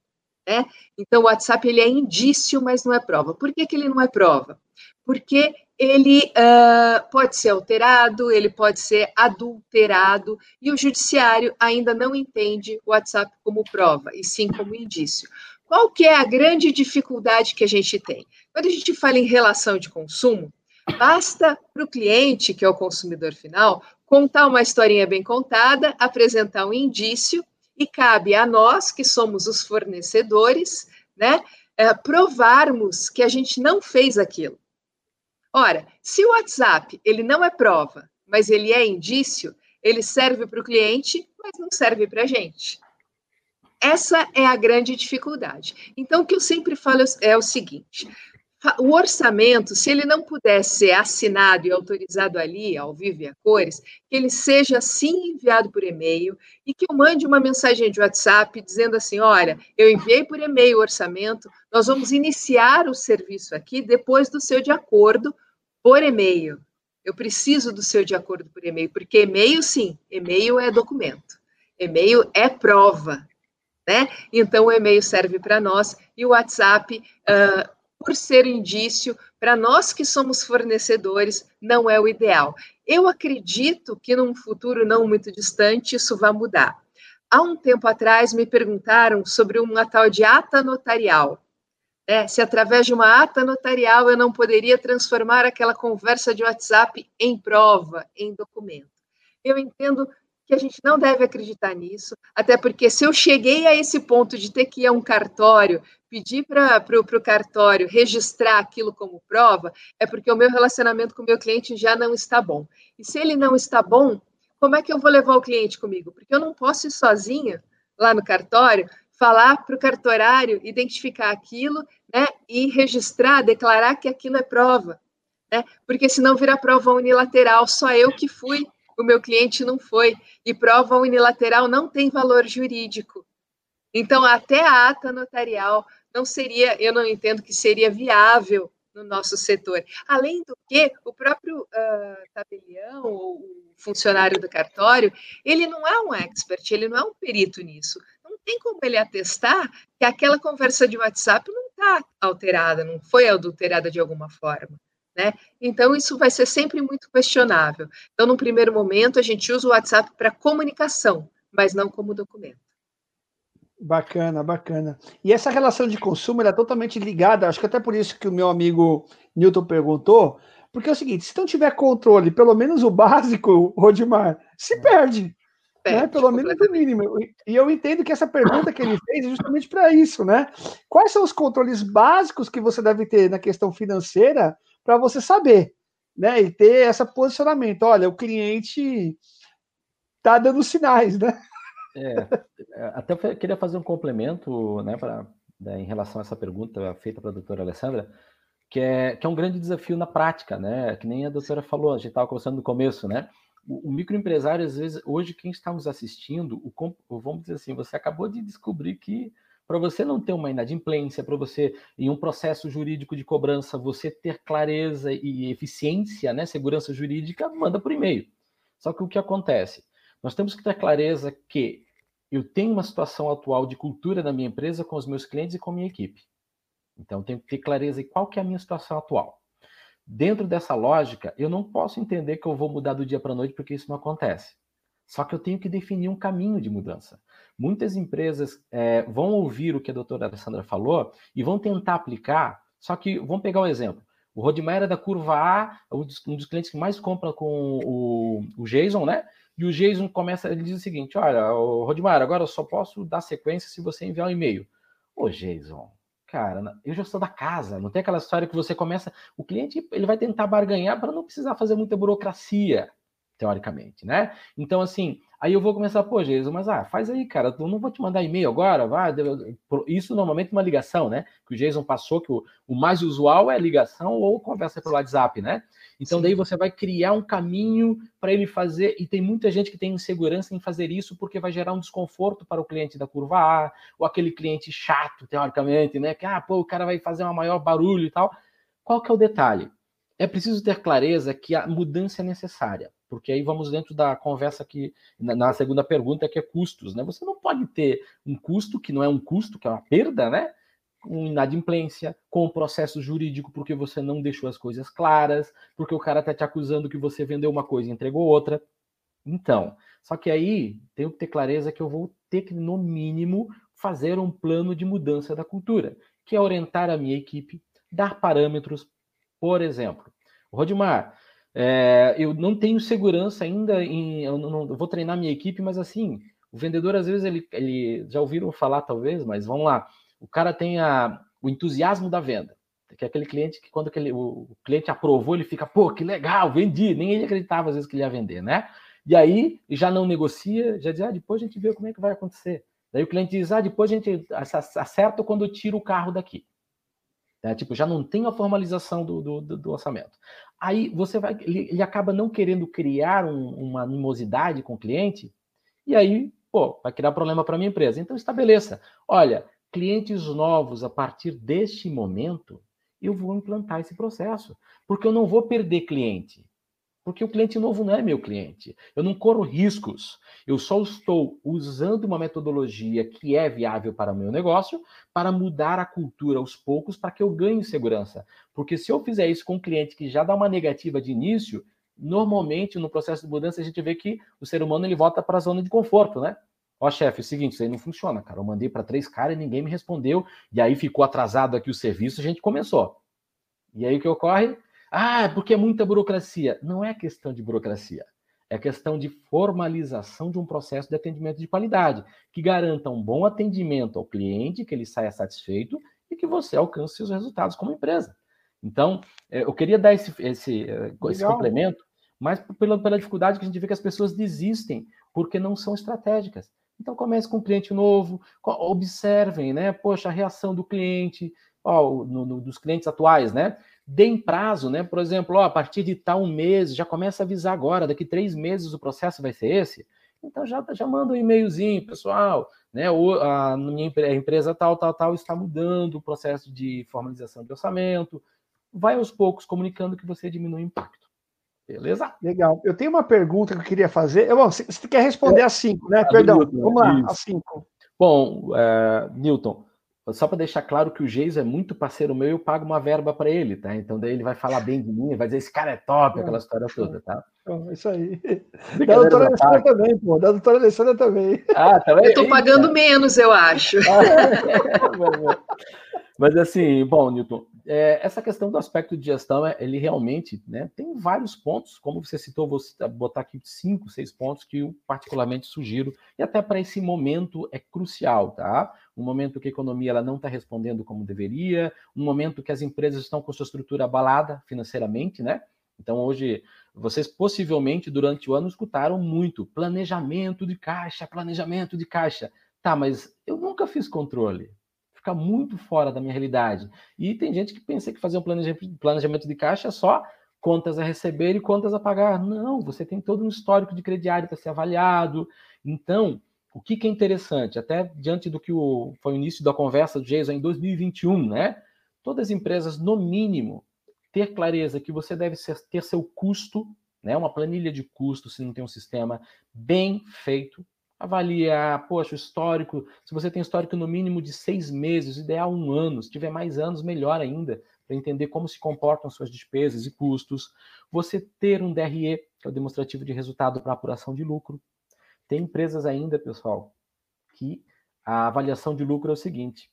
Né? Então, o WhatsApp ele é indício, mas não é prova. Por que, que ele não é prova? Porque ele uh, pode ser alterado, ele pode ser adulterado, e o judiciário ainda não entende o WhatsApp como prova, e sim como indício. Qual que é a grande dificuldade que a gente tem? Quando a gente fala em relação de consumo, basta para o cliente, que é o consumidor final, contar uma historinha bem contada, apresentar um indício e cabe a nós, que somos os fornecedores, né, é, provarmos que a gente não fez aquilo. Ora, se o WhatsApp ele não é prova, mas ele é indício, ele serve para o cliente, mas não serve para a gente. Essa é a grande dificuldade. Então, o que eu sempre falo é o seguinte: o orçamento, se ele não puder ser assinado e autorizado ali, ao vivo e a cores, que ele seja sim enviado por e-mail e que eu mande uma mensagem de WhatsApp dizendo assim: olha, eu enviei por e-mail o orçamento, nós vamos iniciar o serviço aqui depois do seu de acordo por e-mail. Eu preciso do seu de acordo por e-mail, porque e-mail, sim, e-mail é documento, e-mail é prova, né? Então, o e-mail serve para nós e o WhatsApp. Uh, por ser indício, para nós que somos fornecedores, não é o ideal. Eu acredito que num futuro não muito distante isso vai mudar. Há um tempo atrás me perguntaram sobre uma tal de ata notarial. É, se através de uma ata notarial eu não poderia transformar aquela conversa de WhatsApp em prova, em documento. Eu entendo que a gente não deve acreditar nisso, até porque se eu cheguei a esse ponto de ter que ir a um cartório, pedir para o cartório registrar aquilo como prova, é porque o meu relacionamento com o meu cliente já não está bom. E se ele não está bom, como é que eu vou levar o cliente comigo? Porque eu não posso ir sozinha lá no cartório, falar para o cartorário identificar aquilo né, e registrar, declarar que aquilo é prova. Né? Porque senão vira prova unilateral, só eu que fui o meu cliente não foi. E prova unilateral não tem valor jurídico. Então, até a ata notarial não seria, eu não entendo que seria viável no nosso setor. Além do que, o próprio uh, tabelião, ou o funcionário do cartório, ele não é um expert, ele não é um perito nisso. Não tem como ele atestar que aquela conversa de WhatsApp não está alterada, não foi adulterada de alguma forma. Né? Então, isso vai ser sempre muito questionável. Então, no primeiro momento, a gente usa o WhatsApp para comunicação, mas não como documento. Bacana, bacana. E essa relação de consumo é totalmente ligada, acho que até por isso que o meu amigo Newton perguntou, porque é o seguinte, se não tiver controle, pelo menos o básico, Rodimar, se perde. né? Pelo menos o mínimo. E eu entendo que essa pergunta que ele fez é justamente para isso, né? Quais são os controles básicos que você deve ter na questão financeira para você saber, né? E ter esse posicionamento. Olha, o cliente está dando sinais, né? É, é, até queria fazer um complemento, né, pra, né, em relação a essa pergunta feita para a doutora Alessandra, que é, que é um grande desafio na prática, né? Que nem a doutora falou, a gente estava conversando no começo, né? O, o, microempresário, às vezes, hoje, quem está nos assistindo, o, vamos dizer assim, você acabou de descobrir que para você não ter uma inadimplência, para você, em um processo jurídico de cobrança, você ter clareza e eficiência, né, segurança jurídica, manda por e-mail. Só que o que acontece? Nós temos que ter clareza que eu tenho uma situação atual de cultura na minha empresa com os meus clientes e com a minha equipe. Então, tenho que ter clareza em qual que é a minha situação atual. Dentro dessa lógica, eu não posso entender que eu vou mudar do dia para a noite, porque isso não acontece. Só que eu tenho que definir um caminho de mudança. Muitas empresas é, vão ouvir o que a doutora Alessandra falou e vão tentar aplicar, só que vamos pegar um exemplo. O Rodmar era da curva A, um dos, um dos clientes que mais compra com o, o Jason, né? E o Jason começa, ele diz o seguinte: olha, Rodmar, agora eu só posso dar sequência se você enviar um e-mail. Ô, Jason, cara, eu já sou da casa, não tem aquela história que você começa. O cliente ele vai tentar barganhar para não precisar fazer muita burocracia, teoricamente, né? Então, assim, Aí eu vou começar, pô, Jesus, mas ah, faz aí, cara, eu não vou te mandar e-mail agora, vai. Isso normalmente é uma ligação, né? Que o Jason passou, que o, o mais usual é ligação ou conversa pelo WhatsApp, né? Então Sim. daí você vai criar um caminho para ele fazer, e tem muita gente que tem insegurança em fazer isso porque vai gerar um desconforto para o cliente da curva A, ou aquele cliente chato, teoricamente, né? Que, ah, pô, o cara vai fazer um maior barulho e tal. Qual que é o detalhe? É preciso ter clareza que a mudança é necessária porque aí vamos dentro da conversa que na, segunda pergunta que é custos, né? Você não pode ter um custo que não é um custo, que é uma perda, né? Com inadimplência, com o processo jurídico porque você não deixou as coisas claras, porque o cara está te acusando que você vendeu uma coisa e entregou outra. Então, só que aí tenho que ter clareza que eu vou ter que, no mínimo, fazer um plano de mudança da cultura, que é orientar a minha equipe, dar parâmetros, por exemplo. Rodimar, é, eu não tenho segurança ainda em. Eu, não, eu vou treinar minha equipe, mas assim, o vendedor, às vezes, ele, ele já ouviram falar, talvez, mas vamos lá. O cara tem a, o entusiasmo da venda. Que é aquele cliente que, quando aquele, o, cliente aprovou, ele fica, pô, que legal, vendi. Nem ele acreditava, às vezes, que ele ia vender, né? E aí, já não negocia, já diz, ah, depois a gente vê como é que vai acontecer. Daí o cliente diz, ah, depois a gente acerta quando eu tiro o carro daqui. É, tipo, já não tem a formalização do, do, do orçamento. Aí você vai, ele, ele acaba não querendo criar um, uma animosidade com o cliente, e aí, pô, vai criar problema para a minha empresa. Então estabeleça, olha, clientes novos a partir deste momento, eu vou implantar esse processo, porque eu não vou perder cliente. Porque o cliente novo não é meu cliente. Eu não corro riscos. Eu só estou usando uma metodologia que é viável para o meu negócio para mudar a cultura aos poucos para que eu ganhe segurança. Porque se eu fizer isso com um cliente que já dá uma negativa de início, normalmente no processo de mudança a gente vê que o ser humano ele volta para a zona de conforto, né? Ó, chefe, é o seguinte, isso aí não funciona, cara. Eu mandei para três caras e ninguém me respondeu. E aí ficou atrasado aqui o serviço, a gente começou. E aí o que ocorre? Ah, porque é muita burocracia. Não é questão de burocracia. É questão de formalização de um processo de atendimento de qualidade, que garanta um bom atendimento ao cliente, que ele saia satisfeito e que você alcance seus resultados como empresa. Então, é, eu queria dar esse, esse, é, esse complemento, mas pela, pela dificuldade que a gente vê que as pessoas desistem porque não são estratégicas. Então, comece com um cliente novo, observem, né? Poxa, a reação do cliente, ó, no, no, dos clientes atuais, né? Deem prazo, né? Por exemplo, ó, a partir de tal mês, já começa a avisar agora, daqui três meses o processo vai ser esse. Então já, já manda um e-mailzinho, pessoal, né? O, a, minha a empresa tal, tal, tal está mudando o processo de formalização de orçamento. Vai aos poucos comunicando que você diminui o impacto. Beleza? Legal. Eu tenho uma pergunta que eu queria fazer. Bom, você quer responder é, a cinco, né? Perdão, Newton, vamos lá, a cinco. Bom, é, Newton, só para deixar claro que o Geiso é muito parceiro meu, eu pago uma verba para ele, tá? Então daí ele vai falar bem de mim, vai dizer esse cara é top, aquela história toda, tá? Isso aí. Da doutora Alessandra também, pô. Da doutora Alessandra também. Ah, também. Eu tô pagando menos, eu acho. Mas assim, bom, Newton, é, essa questão do aspecto de gestão, é, ele realmente né, tem vários pontos, como você citou, vou botar aqui cinco, seis pontos que eu particularmente sugiro, e até para esse momento é crucial, tá? Um momento que a economia ela não está respondendo como deveria, um momento que as empresas estão com sua estrutura abalada financeiramente, né? Então, hoje, vocês possivelmente durante o ano escutaram muito planejamento de caixa, planejamento de caixa. Tá, mas eu nunca fiz controle fica muito fora da minha realidade. E tem gente que pensa que fazer um planejamento de caixa é só contas a receber e contas a pagar. Não, você tem todo um histórico de crediário para ser avaliado. Então, o que, que, é interessante, até diante do que o, foi o início da conversa do Jason em 2021, né? Todas as empresas, no mínimo, ter clareza que você deve ter seu custo, né? Uma planilha de custo, se não tem um sistema bem feito, avaliar, poxa, o histórico, se você tem histórico no mínimo de seis meses, ideal um ano, se tiver mais anos, melhor ainda, para entender como se comportam suas despesas e custos. Você ter um DRE, que é o demonstrativo de resultado para apuração de lucro. Tem empresas ainda, pessoal, que a avaliação de lucro é o seguinte: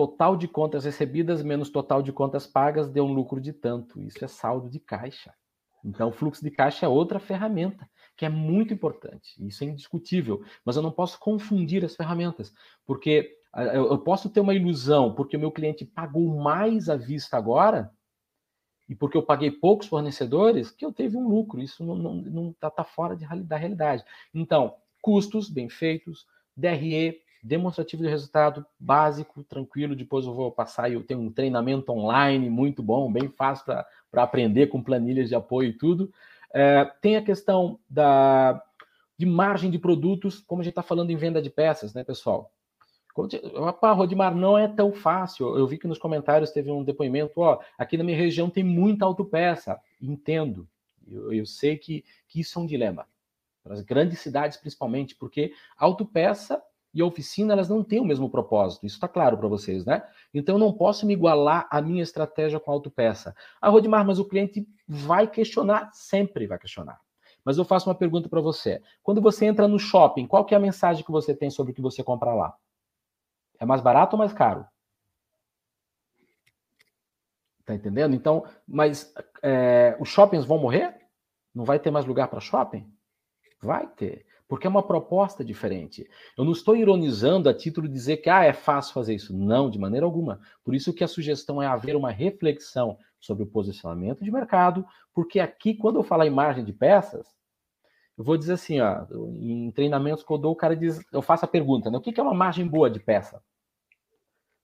total de contas recebidas menos total de contas pagas deu um lucro de tanto. Isso é saldo de caixa. Então, fluxo de caixa é outra ferramenta que é muito importante. Isso é indiscutível. Mas eu não posso confundir as ferramentas, porque eu posso ter uma ilusão, porque o meu cliente pagou mais à vista agora, e porque eu paguei poucos fornecedores, que eu teve um lucro. Isso não está tá fora de, da realidade. Então, custos bem feitos, DRE, demonstrativo de resultado básico, tranquilo. Depois eu vou passar e eu tenho um treinamento online muito bom, bem fácil para aprender com planilhas de apoio e tudo. É, tem a questão da, de margem de produtos, como a gente está falando em venda de peças, né, pessoal? Opa, Rodimar, não é tão fácil. Eu vi que nos comentários teve um depoimento, ó, aqui na minha região tem muita autopeça. Entendo. Eu, eu sei que, que isso é um dilema. Para as grandes cidades, principalmente, porque autopeça e a oficina elas não têm o mesmo propósito. Isso está claro para vocês, né? Então eu não posso me igualar a minha estratégia com a autopeça. Ah, Rodimar, mas o cliente vai questionar, sempre vai questionar. Mas eu faço uma pergunta para você. Quando você entra no shopping, qual que é a mensagem que você tem sobre o que você compra lá? É mais barato ou mais caro? Tá entendendo? Então, mas é, os shoppings vão morrer? Não vai ter mais lugar para shopping? Vai ter porque é uma proposta diferente. Eu não estou ironizando a título de dizer que ah, é fácil fazer isso. Não, de maneira alguma. Por isso que a sugestão é haver uma reflexão sobre o posicionamento de mercado, porque aqui, quando eu falar em margem de peças, eu vou dizer assim, ó, em treinamentos que eu dou, o cara diz, eu faço a pergunta, né? O que é uma margem boa de peça?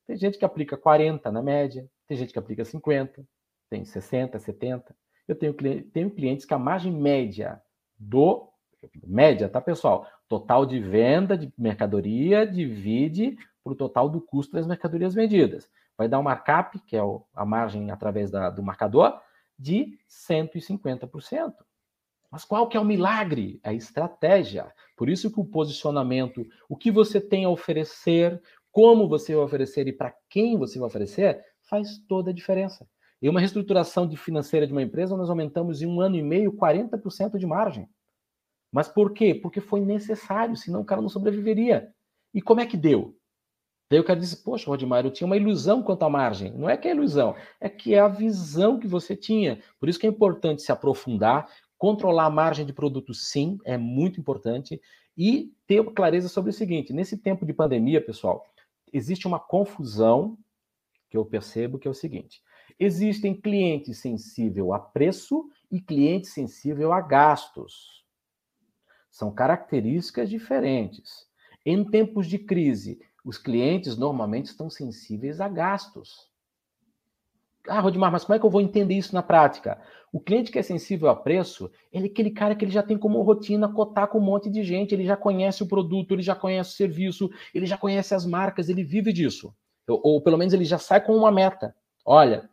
Tem gente que aplica 40 na média, tem gente que aplica 50, tem 60, 70. Eu tenho, tenho clientes que a margem média do média, tá, pessoal? Total de venda de mercadoria divide o total do custo das mercadorias vendidas. Vai dar um markup, que é a margem através da, do marcador, de 150%. Mas qual que é o milagre? A estratégia. Por isso que o posicionamento, o que você tem a oferecer, como você vai oferecer e para quem você vai oferecer, faz toda a diferença. E uma reestruturação de financeira de uma empresa, nós aumentamos em um ano e meio 40% de margem. Mas por quê? Porque foi necessário, senão o cara não sobreviveria. E como é que deu? Daí o cara disse: Poxa, Rodimar, eu tinha uma ilusão quanto à margem. Não é que é ilusão, é que é a visão que você tinha. Por isso que é importante se aprofundar, controlar a margem de produto, sim, é muito importante. E ter clareza sobre o seguinte: nesse tempo de pandemia, pessoal, existe uma confusão que eu percebo que é o seguinte: existem clientes sensível a preço e cliente sensível a gastos. São características diferentes. Em tempos de crise, os clientes normalmente estão sensíveis a gastos. Ah, Rodimar, mas como é que eu vou entender isso na prática? O cliente que é sensível a preço, ele é aquele cara que ele já tem como rotina cotar com um monte de gente, ele já conhece o produto, ele já conhece o serviço, ele já conhece as marcas, ele vive disso. Ou, ou pelo menos ele já sai com uma meta. Olha,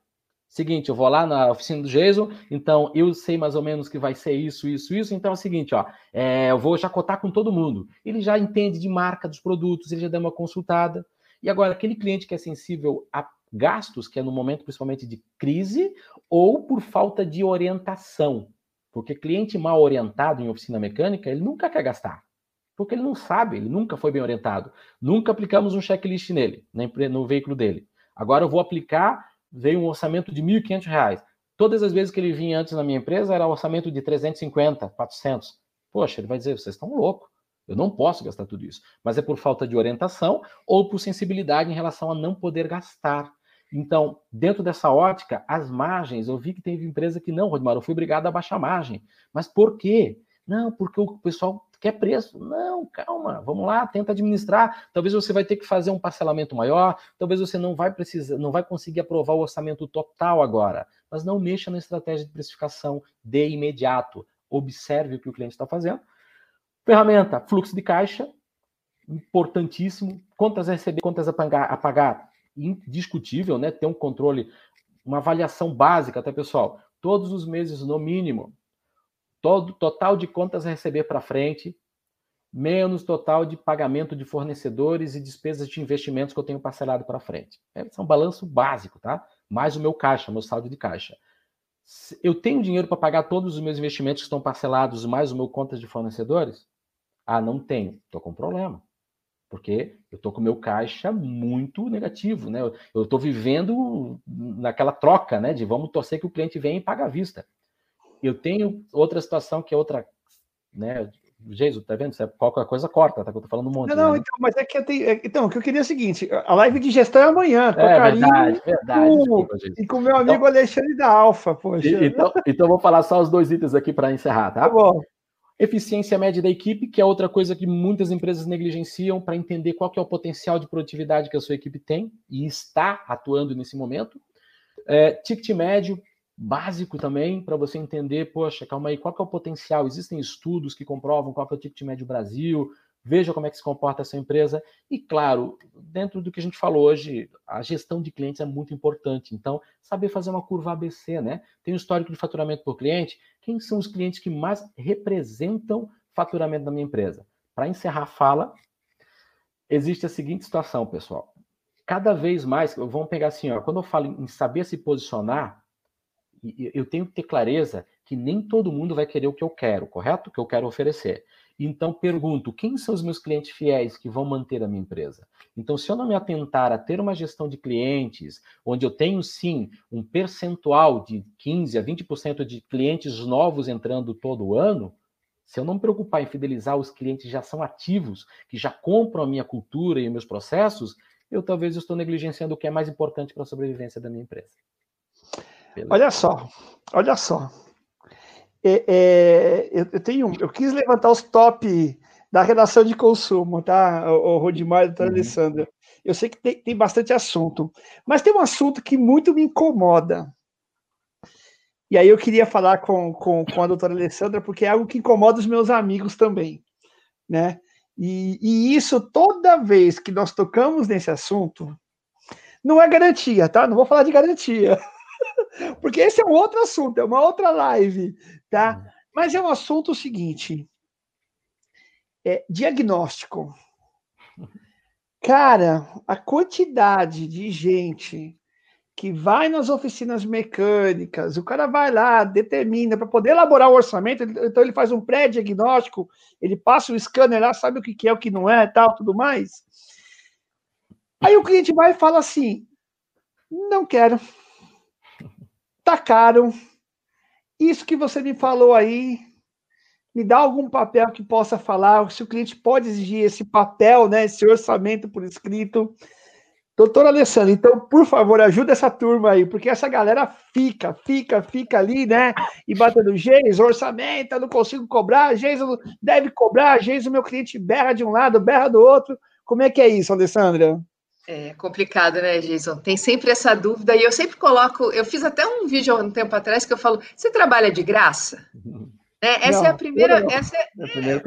Seguinte, eu vou lá na oficina do Jason, então eu sei mais ou menos que vai ser isso, isso, isso. Então é o seguinte, ó, é, eu vou já cotar com todo mundo. Ele já entende de marca dos produtos, ele já deu uma consultada. E agora, aquele cliente que é sensível a gastos, que é no momento principalmente de crise, ou por falta de orientação. Porque cliente mal orientado em oficina mecânica, ele nunca quer gastar. Porque ele não sabe, ele nunca foi bem orientado. Nunca aplicamos um checklist nele, no veículo dele. Agora eu vou aplicar, veio um orçamento de R$ 1.500. Todas as vezes que ele vinha antes na minha empresa, era orçamento de 350, 400. Poxa, ele vai dizer, vocês estão loucos. Eu não posso gastar tudo isso. Mas é por falta de orientação ou por sensibilidade em relação a não poder gastar. Então, dentro dessa ótica, as margens, eu vi que teve empresa que não, Rodmar, eu fui obrigado a baixar a margem. Mas por quê? Não, porque o pessoal quer preço. Não, calma, vamos lá, tenta administrar. Talvez você vai ter que fazer um parcelamento maior, talvez você não vai precisar, não vai conseguir aprovar o orçamento total agora. Mas não mexa na estratégia de precificação de imediato. Observe o que o cliente está fazendo. Ferramenta, fluxo de caixa, importantíssimo. Contas a receber, contas a pagar, a pagar indiscutível, né? Ter um controle, uma avaliação básica, tá, pessoal? Todos os meses, no mínimo, todo total de contas a receber para frente, menos total de pagamento de fornecedores e despesas de investimentos que eu tenho parcelado para frente. Esse é um balanço básico, tá? Mais o meu caixa, meu saldo de caixa. Eu tenho dinheiro para pagar todos os meus investimentos que estão parcelados, mais o meu contas de fornecedores? Ah, não tenho. Estou com problema porque eu estou com o meu caixa muito negativo, né? Eu estou vivendo naquela troca, né? De vamos torcer que o cliente venha e pague à vista. Eu tenho outra situação que é outra, né? Jesus, tá vendo? Qualquer coisa corta, tá? Que eu tô falando um monte. Não, não né? então, mas é que eu tenho. É, então, o que eu queria é o seguinte: a live de gestão é amanhã, tô é, carinho. Verdade, verdade. Com, desculpa, e com o meu amigo então, Alexandre da Alfa, poxa. Então, então, vou falar só os dois itens aqui para encerrar, tá? Tá bom. Eficiência média da equipe, que é outra coisa que muitas empresas negligenciam para entender qual que é o potencial de produtividade que a sua equipe tem e está atuando nesse momento. É, ticket médio, básico também, para você entender, poxa, calma aí, qual que é o potencial? Existem estudos que comprovam qual que é o ticket médio Brasil, veja como é que se comporta essa empresa. E, claro, dentro do que a gente falou hoje, a gestão de clientes é muito importante. Então, saber fazer uma curva ABC, né? Tem um histórico de faturamento por cliente. Quem são os clientes que mais representam faturamento da minha empresa? Para encerrar a fala, existe a seguinte situação, pessoal. Cada vez mais, vamos pegar assim, ó, quando eu falo em saber se posicionar, eu tenho que ter clareza que nem todo mundo vai querer o que eu quero, correto? O que eu quero oferecer. Então, pergunto: quem são os meus clientes fiéis que vão manter a minha empresa? Então, se eu não me atentar a ter uma gestão de clientes, onde eu tenho sim um percentual de 15% a 20% de clientes novos entrando todo ano, se eu não me preocupar em fidelizar os clientes que já são ativos, que já compram a minha cultura e meus processos, eu talvez estou negligenciando o que é mais importante para a sobrevivência da minha empresa. Olha só, olha só é, é, eu, eu, tenho, eu quis levantar os top da redação de consumo, tá, o, o Rodimar e a uhum. Alessandra. Eu sei que tem, tem bastante assunto, mas tem um assunto que muito me incomoda. E aí eu queria falar com, com, com a doutora Alessandra, porque é algo que incomoda os meus amigos também, né? E, e isso, toda vez que nós tocamos nesse assunto, não é garantia, tá? Não vou falar de garantia. Porque esse é um outro assunto, é uma outra live, tá? Uhum. Mas é um assunto seguinte: é diagnóstico. Cara, a quantidade de gente que vai nas oficinas mecânicas, o cara vai lá, determina para poder elaborar o orçamento, então ele faz um pré-diagnóstico, ele passa o scanner lá, sabe o que é, o que não é, tal, tudo mais. Aí o cliente vai e fala assim: não quero tá caro. Isso que você me falou aí, me dá algum papel que possa falar, se o cliente pode exigir esse papel, né, esse orçamento por escrito. Doutora Alessandra, então, por favor, ajuda essa turma aí, porque essa galera fica, fica, fica ali, né? E batendo Geis, orçamento, eu não consigo cobrar, Geis, deve cobrar, Geis, o meu cliente berra de um lado, berra do outro. Como é que é isso, Alessandra? É complicado, né, Jason? Tem sempre essa dúvida, e eu sempre coloco. Eu fiz até um vídeo há um tempo atrás que eu falo: você trabalha de graça? Né? Essa não, é a primeira. Essa é, é, a primeira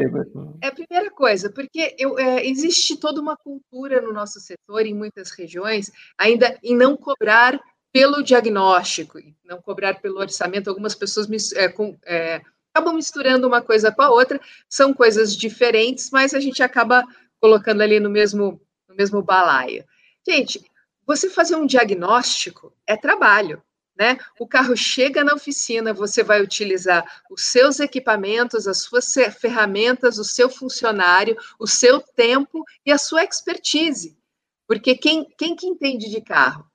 é, é, a primeira coisa, porque eu, é, existe toda uma cultura no nosso setor, em muitas regiões, ainda em não cobrar pelo diagnóstico, não cobrar pelo orçamento. Algumas pessoas é, com, é, acabam misturando uma coisa com a outra, são coisas diferentes, mas a gente acaba colocando ali no mesmo mesmo balaio. Gente, você fazer um diagnóstico é trabalho. Né? O carro chega na oficina, você vai utilizar os seus equipamentos, as suas ferramentas, o seu funcionário, o seu tempo e a sua expertise. Porque quem, quem que entende de carro?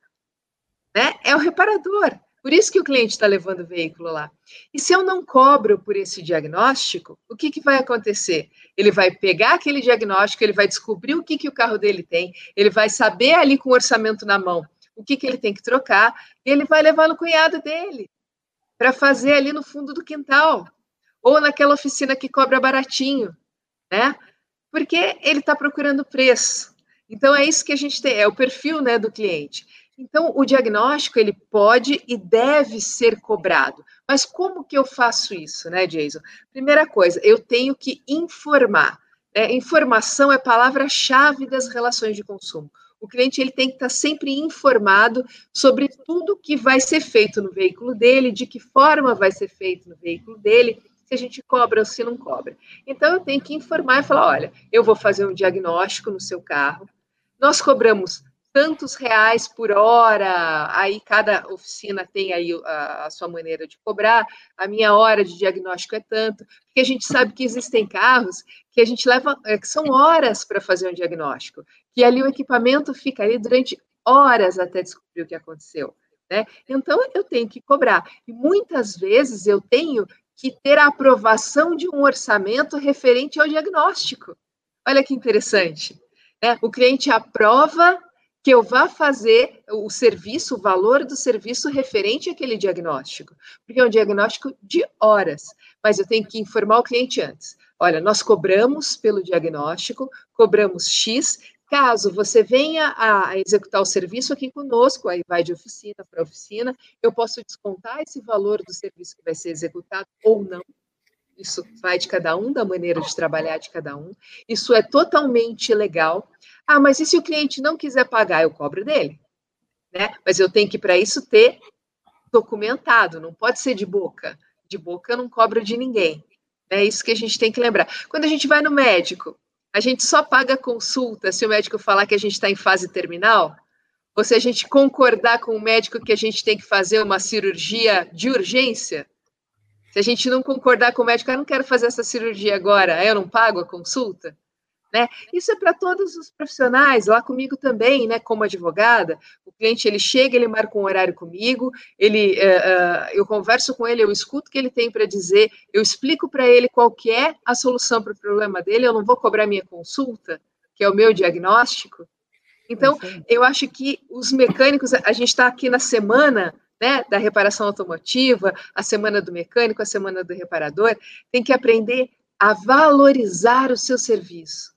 Né? É o reparador. Por isso que o cliente está levando o veículo lá. E se eu não cobro por esse diagnóstico, o que, que vai acontecer? Ele vai pegar aquele diagnóstico, ele vai descobrir o que, que o carro dele tem, ele vai saber ali com o orçamento na mão o que, que ele tem que trocar, e ele vai levar no cunhado dele para fazer ali no fundo do quintal, ou naquela oficina que cobra baratinho, né? Porque ele está procurando preço. Então é isso que a gente tem, é o perfil né, do cliente. Então, o diagnóstico ele pode e deve ser cobrado. Mas como que eu faço isso, né, Jason? Primeira coisa, eu tenho que informar. Né? Informação é palavra-chave das relações de consumo. O cliente ele tem que estar sempre informado sobre tudo que vai ser feito no veículo dele, de que forma vai ser feito no veículo dele, se a gente cobra ou se não cobra. Então, eu tenho que informar e falar: olha, eu vou fazer um diagnóstico no seu carro, nós cobramos tantos reais por hora, aí cada oficina tem aí a, a, sua maneira de cobrar, a minha hora de diagnóstico é tanto, porque a gente sabe que existem carros que a gente leva, é, que são horas para fazer um diagnóstico, que ali o equipamento fica ali durante horas até descobrir o que aconteceu, né? Então eu tenho que cobrar, e muitas vezes eu tenho que ter a aprovação de um orçamento referente ao diagnóstico. Olha que interessante. Né? O cliente aprova que eu vá fazer o serviço, o valor do serviço referente àquele diagnóstico, porque é um diagnóstico de horas, mas eu tenho que informar o cliente antes. Olha, nós cobramos pelo diagnóstico, cobramos X. Caso você venha a executar o serviço aqui conosco, aí vai de oficina para oficina, eu posso descontar esse valor do serviço que vai ser executado ou não. Isso vai de cada um, da maneira de trabalhar de cada um. Isso é totalmente legal. Ah, mas e se o cliente não quiser pagar, eu cobro dele? Né? Mas eu tenho que, para isso, ter documentado, não pode ser de boca. De boca eu não cobro de ninguém. É isso que a gente tem que lembrar. Quando a gente vai no médico, a gente só paga consulta se o médico falar que a gente está em fase terminal, ou se a gente concordar com o médico que a gente tem que fazer uma cirurgia de urgência. Se a gente não concordar com o médico, eu não quero fazer essa cirurgia agora, eu não pago a consulta. Né? Isso é para todos os profissionais, lá comigo também, né? Como advogada, o cliente ele chega, ele marca um horário comigo, ele, uh, uh, eu converso com ele, eu escuto o que ele tem para dizer, eu explico para ele qual que é a solução para o problema dele, eu não vou cobrar minha consulta, que é o meu diagnóstico. Então, eu acho que os mecânicos, a gente está aqui na semana né, da reparação automotiva, a semana do mecânico, a semana do reparador, tem que aprender a valorizar o seu serviço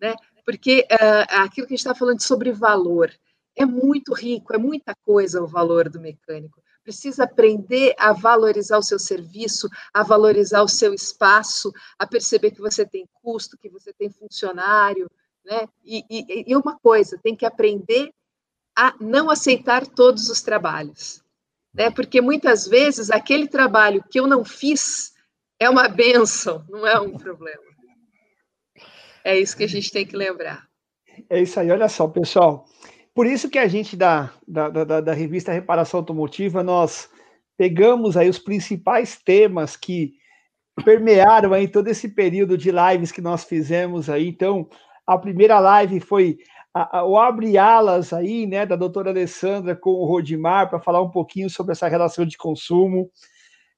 né? Porque uh, aquilo que a gente está falando sobre valor é muito rico, é muita coisa o valor do mecânico. Precisa aprender a valorizar o seu serviço, a valorizar o seu espaço, a perceber que você tem custo, que você tem funcionário, né? E, e, e uma coisa, tem que aprender a não aceitar todos os trabalhos, né? Porque muitas vezes aquele trabalho que eu não fiz é uma benção, não é um problema. É isso que a gente tem que lembrar. É isso aí, olha só, pessoal. Por isso que a gente da, da, da, da revista Reparação Automotiva, nós pegamos aí os principais temas que permearam aí todo esse período de lives que nós fizemos aí. Então, a primeira live foi o abre alas aí, né, da doutora Alessandra com o Rodimar, para falar um pouquinho sobre essa relação de consumo.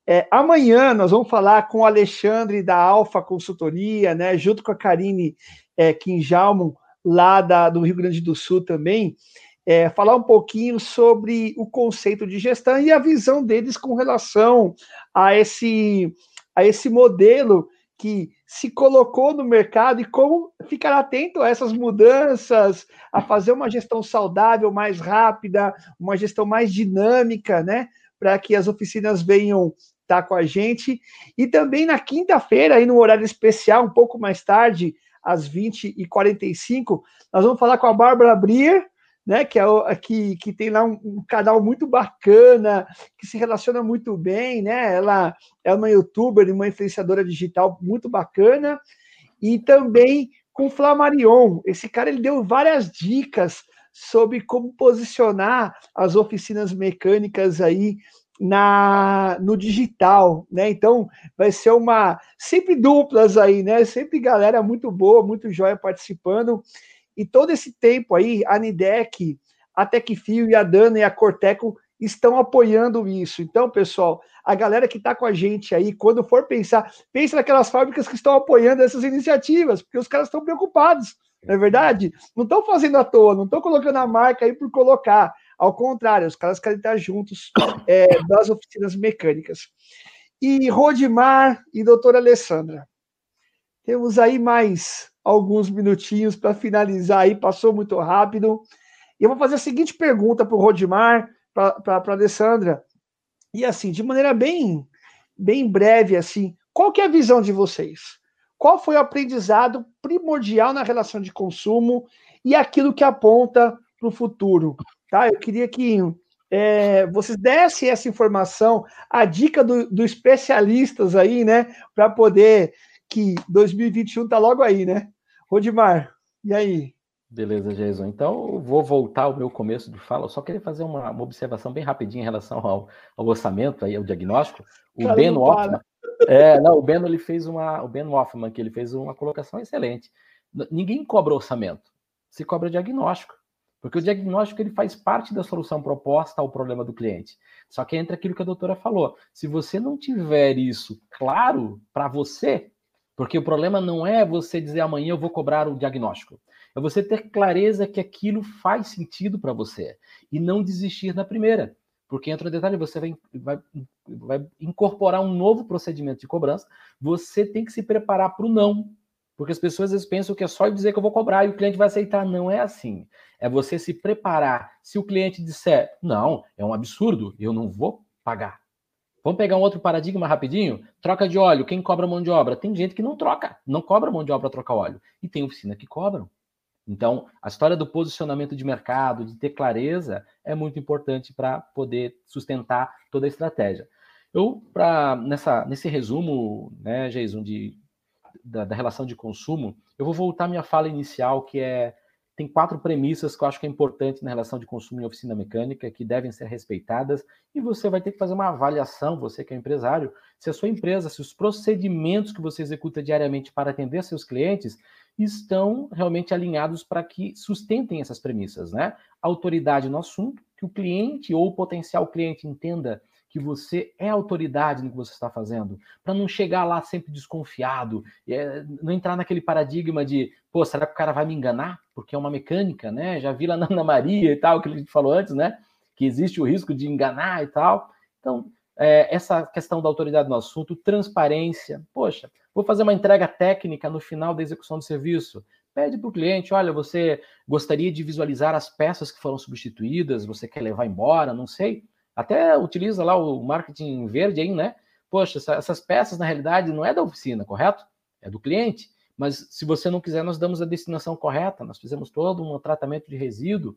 É, amanhã nós vamos falar com o Alexandre da Alfa Consultoria, né, junto com a Karine é, Kinjalmo, lá da, do Rio Grande do Sul também, é, falar um pouquinho sobre o conceito de gestão e a visão deles com relação a esse, a esse modelo que se colocou no mercado e como ficar atento a essas mudanças, a fazer uma gestão saudável, mais rápida, uma gestão mais dinâmica, né? Para que as oficinas venham tá com a gente. E também na quinta-feira, aí no horário especial, um pouco mais tarde, às 20h45, nós vamos falar com a Bárbara Brier, né, que, é que, que tem lá um, um, canal muito bacana, que se relaciona muito bem, né? Ela é uma youtuber e uma influenciadora digital muito bacana. E também com Flamarion. Esse cara ele deu várias dicas sobre como posicionar as oficinas mecânicas aí na no digital, né? Então vai ser uma sempre duplas aí, né? Sempre galera muito boa, muito jóia participando. E todo esse tempo aí, a Nidec, a Tecfio e a Dana e a Corteco estão apoiando isso. Então, pessoal, a galera que está com a gente aí, quando for pensar, pense naquelas fábricas que estão apoiando essas iniciativas, porque os caras estão preocupados, não é verdade? Não estão fazendo à toa, não estão colocando a marca aí por colocar. Ao contrário, os caras querem estar juntos é, das oficinas mecânicas. E Rodimar e doutora Alessandra, temos aí mais alguns minutinhos para finalizar aí, passou muito rápido. E eu vou fazer a seguinte pergunta para o Rodimar, para a Alessandra. E assim, de maneira bem, bem breve, assim, qual que é a visão de vocês? Qual foi o aprendizado primordial na relação de consumo e aquilo que aponta para o futuro? Tá? Eu queria que é, vocês dessem essa informação, a dica do, do especialistas aí, né? Para poder que 2021 está logo aí, né? Rodimar, e aí? Beleza, Jason. Então, vou voltar ao meu começo de fala. Eu só queria fazer uma, uma observação bem rapidinha em relação ao, ao orçamento, aí, ao diagnóstico. O Cara, Ben Hoffman, é, não, o Ben ele fez uma, o Ben Hoffman, que ele fez uma colocação excelente. Ninguém cobra orçamento, se cobra diagnóstico. Porque o diagnóstico ele faz parte da solução proposta ao problema do cliente. Só que entra aquilo que a doutora falou. Se você não tiver isso claro para você, porque o problema não é você dizer amanhã eu vou cobrar o diagnóstico. É você ter clareza que aquilo faz sentido para você e não desistir na primeira. Porque entra um detalhe, você vai, vai, vai incorporar um novo procedimento de cobrança, você tem que se preparar para o não. Porque as pessoas às vezes pensam que é só dizer que eu vou cobrar e o cliente vai aceitar. Não é assim. É você se preparar. Se o cliente disser, não, é um absurdo, eu não vou pagar. Vamos pegar um outro paradigma rapidinho? Troca de óleo, quem cobra mão de obra? Tem gente que não troca, não cobra mão de obra trocar óleo. E tem oficina que cobram. Então, a história do posicionamento de mercado, de ter clareza, é muito importante para poder sustentar toda a estratégia. Eu, para nessa nesse resumo, né, Jason, de, da, da, relação de consumo, eu vou voltar à minha fala inicial, que é tem quatro premissas que eu acho que é importante na relação de consumo em oficina mecânica, que devem ser respeitadas, e você vai ter que fazer uma avaliação, você que é empresário, se a sua empresa, se os procedimentos que você executa diariamente para atender seus clientes estão realmente alinhados para que sustentem essas premissas, né? Autoridade no assunto, que o cliente ou o potencial cliente entenda que você é autoridade no que você está fazendo, para não chegar lá sempre desconfiado, é, não entrar naquele paradigma de, pô, será que o cara vai me enganar? Porque é uma mecânica, né? Já vi lá na Ana Maria e tal, que a gente falou antes, né? Que existe o risco de enganar e tal. Então, é, essa questão da autoridade no assunto, transparência. Poxa, vou fazer uma entrega técnica no final da execução do serviço. Pede para o cliente: olha, você gostaria de visualizar as peças que foram substituídas, você quer levar embora, não sei. Até utiliza lá o marketing verde aí, né? Poxa, essas peças na realidade não é da oficina, correto? É do cliente. Mas se você não quiser, nós damos a destinação correta, nós fizemos todo um tratamento de resíduo.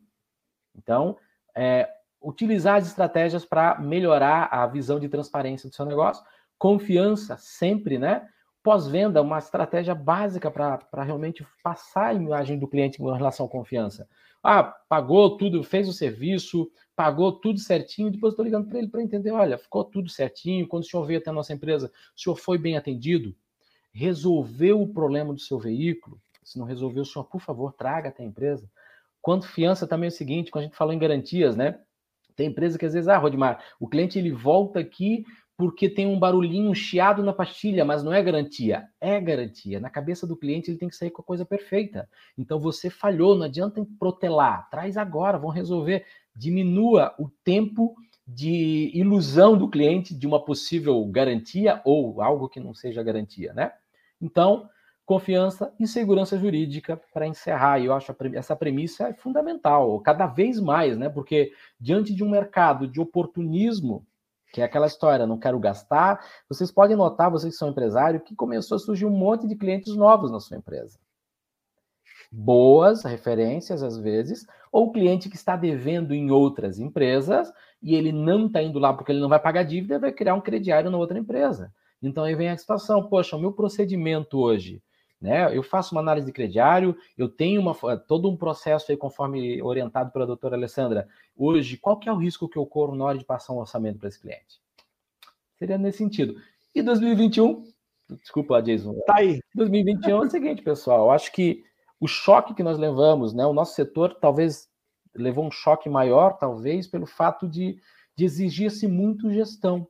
Então, é, utilizar as estratégias para melhorar a visão de transparência do seu negócio. Confiança, sempre, né? Pós-venda, uma estratégia básica para realmente passar a imagem do cliente com relação à confiança. Ah, pagou tudo, fez o serviço, pagou tudo certinho, depois estou ligando para ele para entender, olha, ficou tudo certinho, quando o senhor veio até a nossa empresa, o senhor foi bem atendido, resolveu o problema do seu veículo, se não resolveu, senhor, por favor, traga até a empresa. Confiança também é o seguinte, quando a gente falou em garantias, né? Tem empresa que às vezes, ah, Rodmar, o cliente ele volta aqui porque tem um barulhinho, um chiado na pastilha, mas não é garantia. É garantia. Na cabeça do cliente ele tem que sair com a coisa perfeita. Então você falhou, não adianta protelar. Traz agora, vão resolver. Diminua o tempo de ilusão do cliente de uma possível garantia ou algo que não seja garantia, né? Então, confiança e segurança jurídica para encerrar. E eu acho essa premissa é fundamental, cada vez mais, né? Porque diante de um mercado de oportunismo, que é aquela história, não quero gastar, vocês podem notar, vocês que são empresários, que começou a surgir um monte de clientes novos na sua empresa. Boas referências, às vezes, ou cliente que está devendo em outras empresas e ele não está indo lá porque ele não vai pagar dívida, vai criar um crediário na outra empresa. Então aí vem a situação, poxa, o meu procedimento hoje Né? Eu faço uma análise de crediário, eu tenho uma, todo um processo aí, conforme orientado pela doutora Alessandra. Hoje, qual que é o risco que eu corro na hora de passar um orçamento para esse cliente? Seria nesse sentido. E 2021, desculpa, Jason. Tá aí. 2021 é o seguinte, pessoal, eu acho que o choque que nós levamos, né, o nosso setor talvez levou um choque maior, talvez, pelo fato de, de exigir-se muito gestão.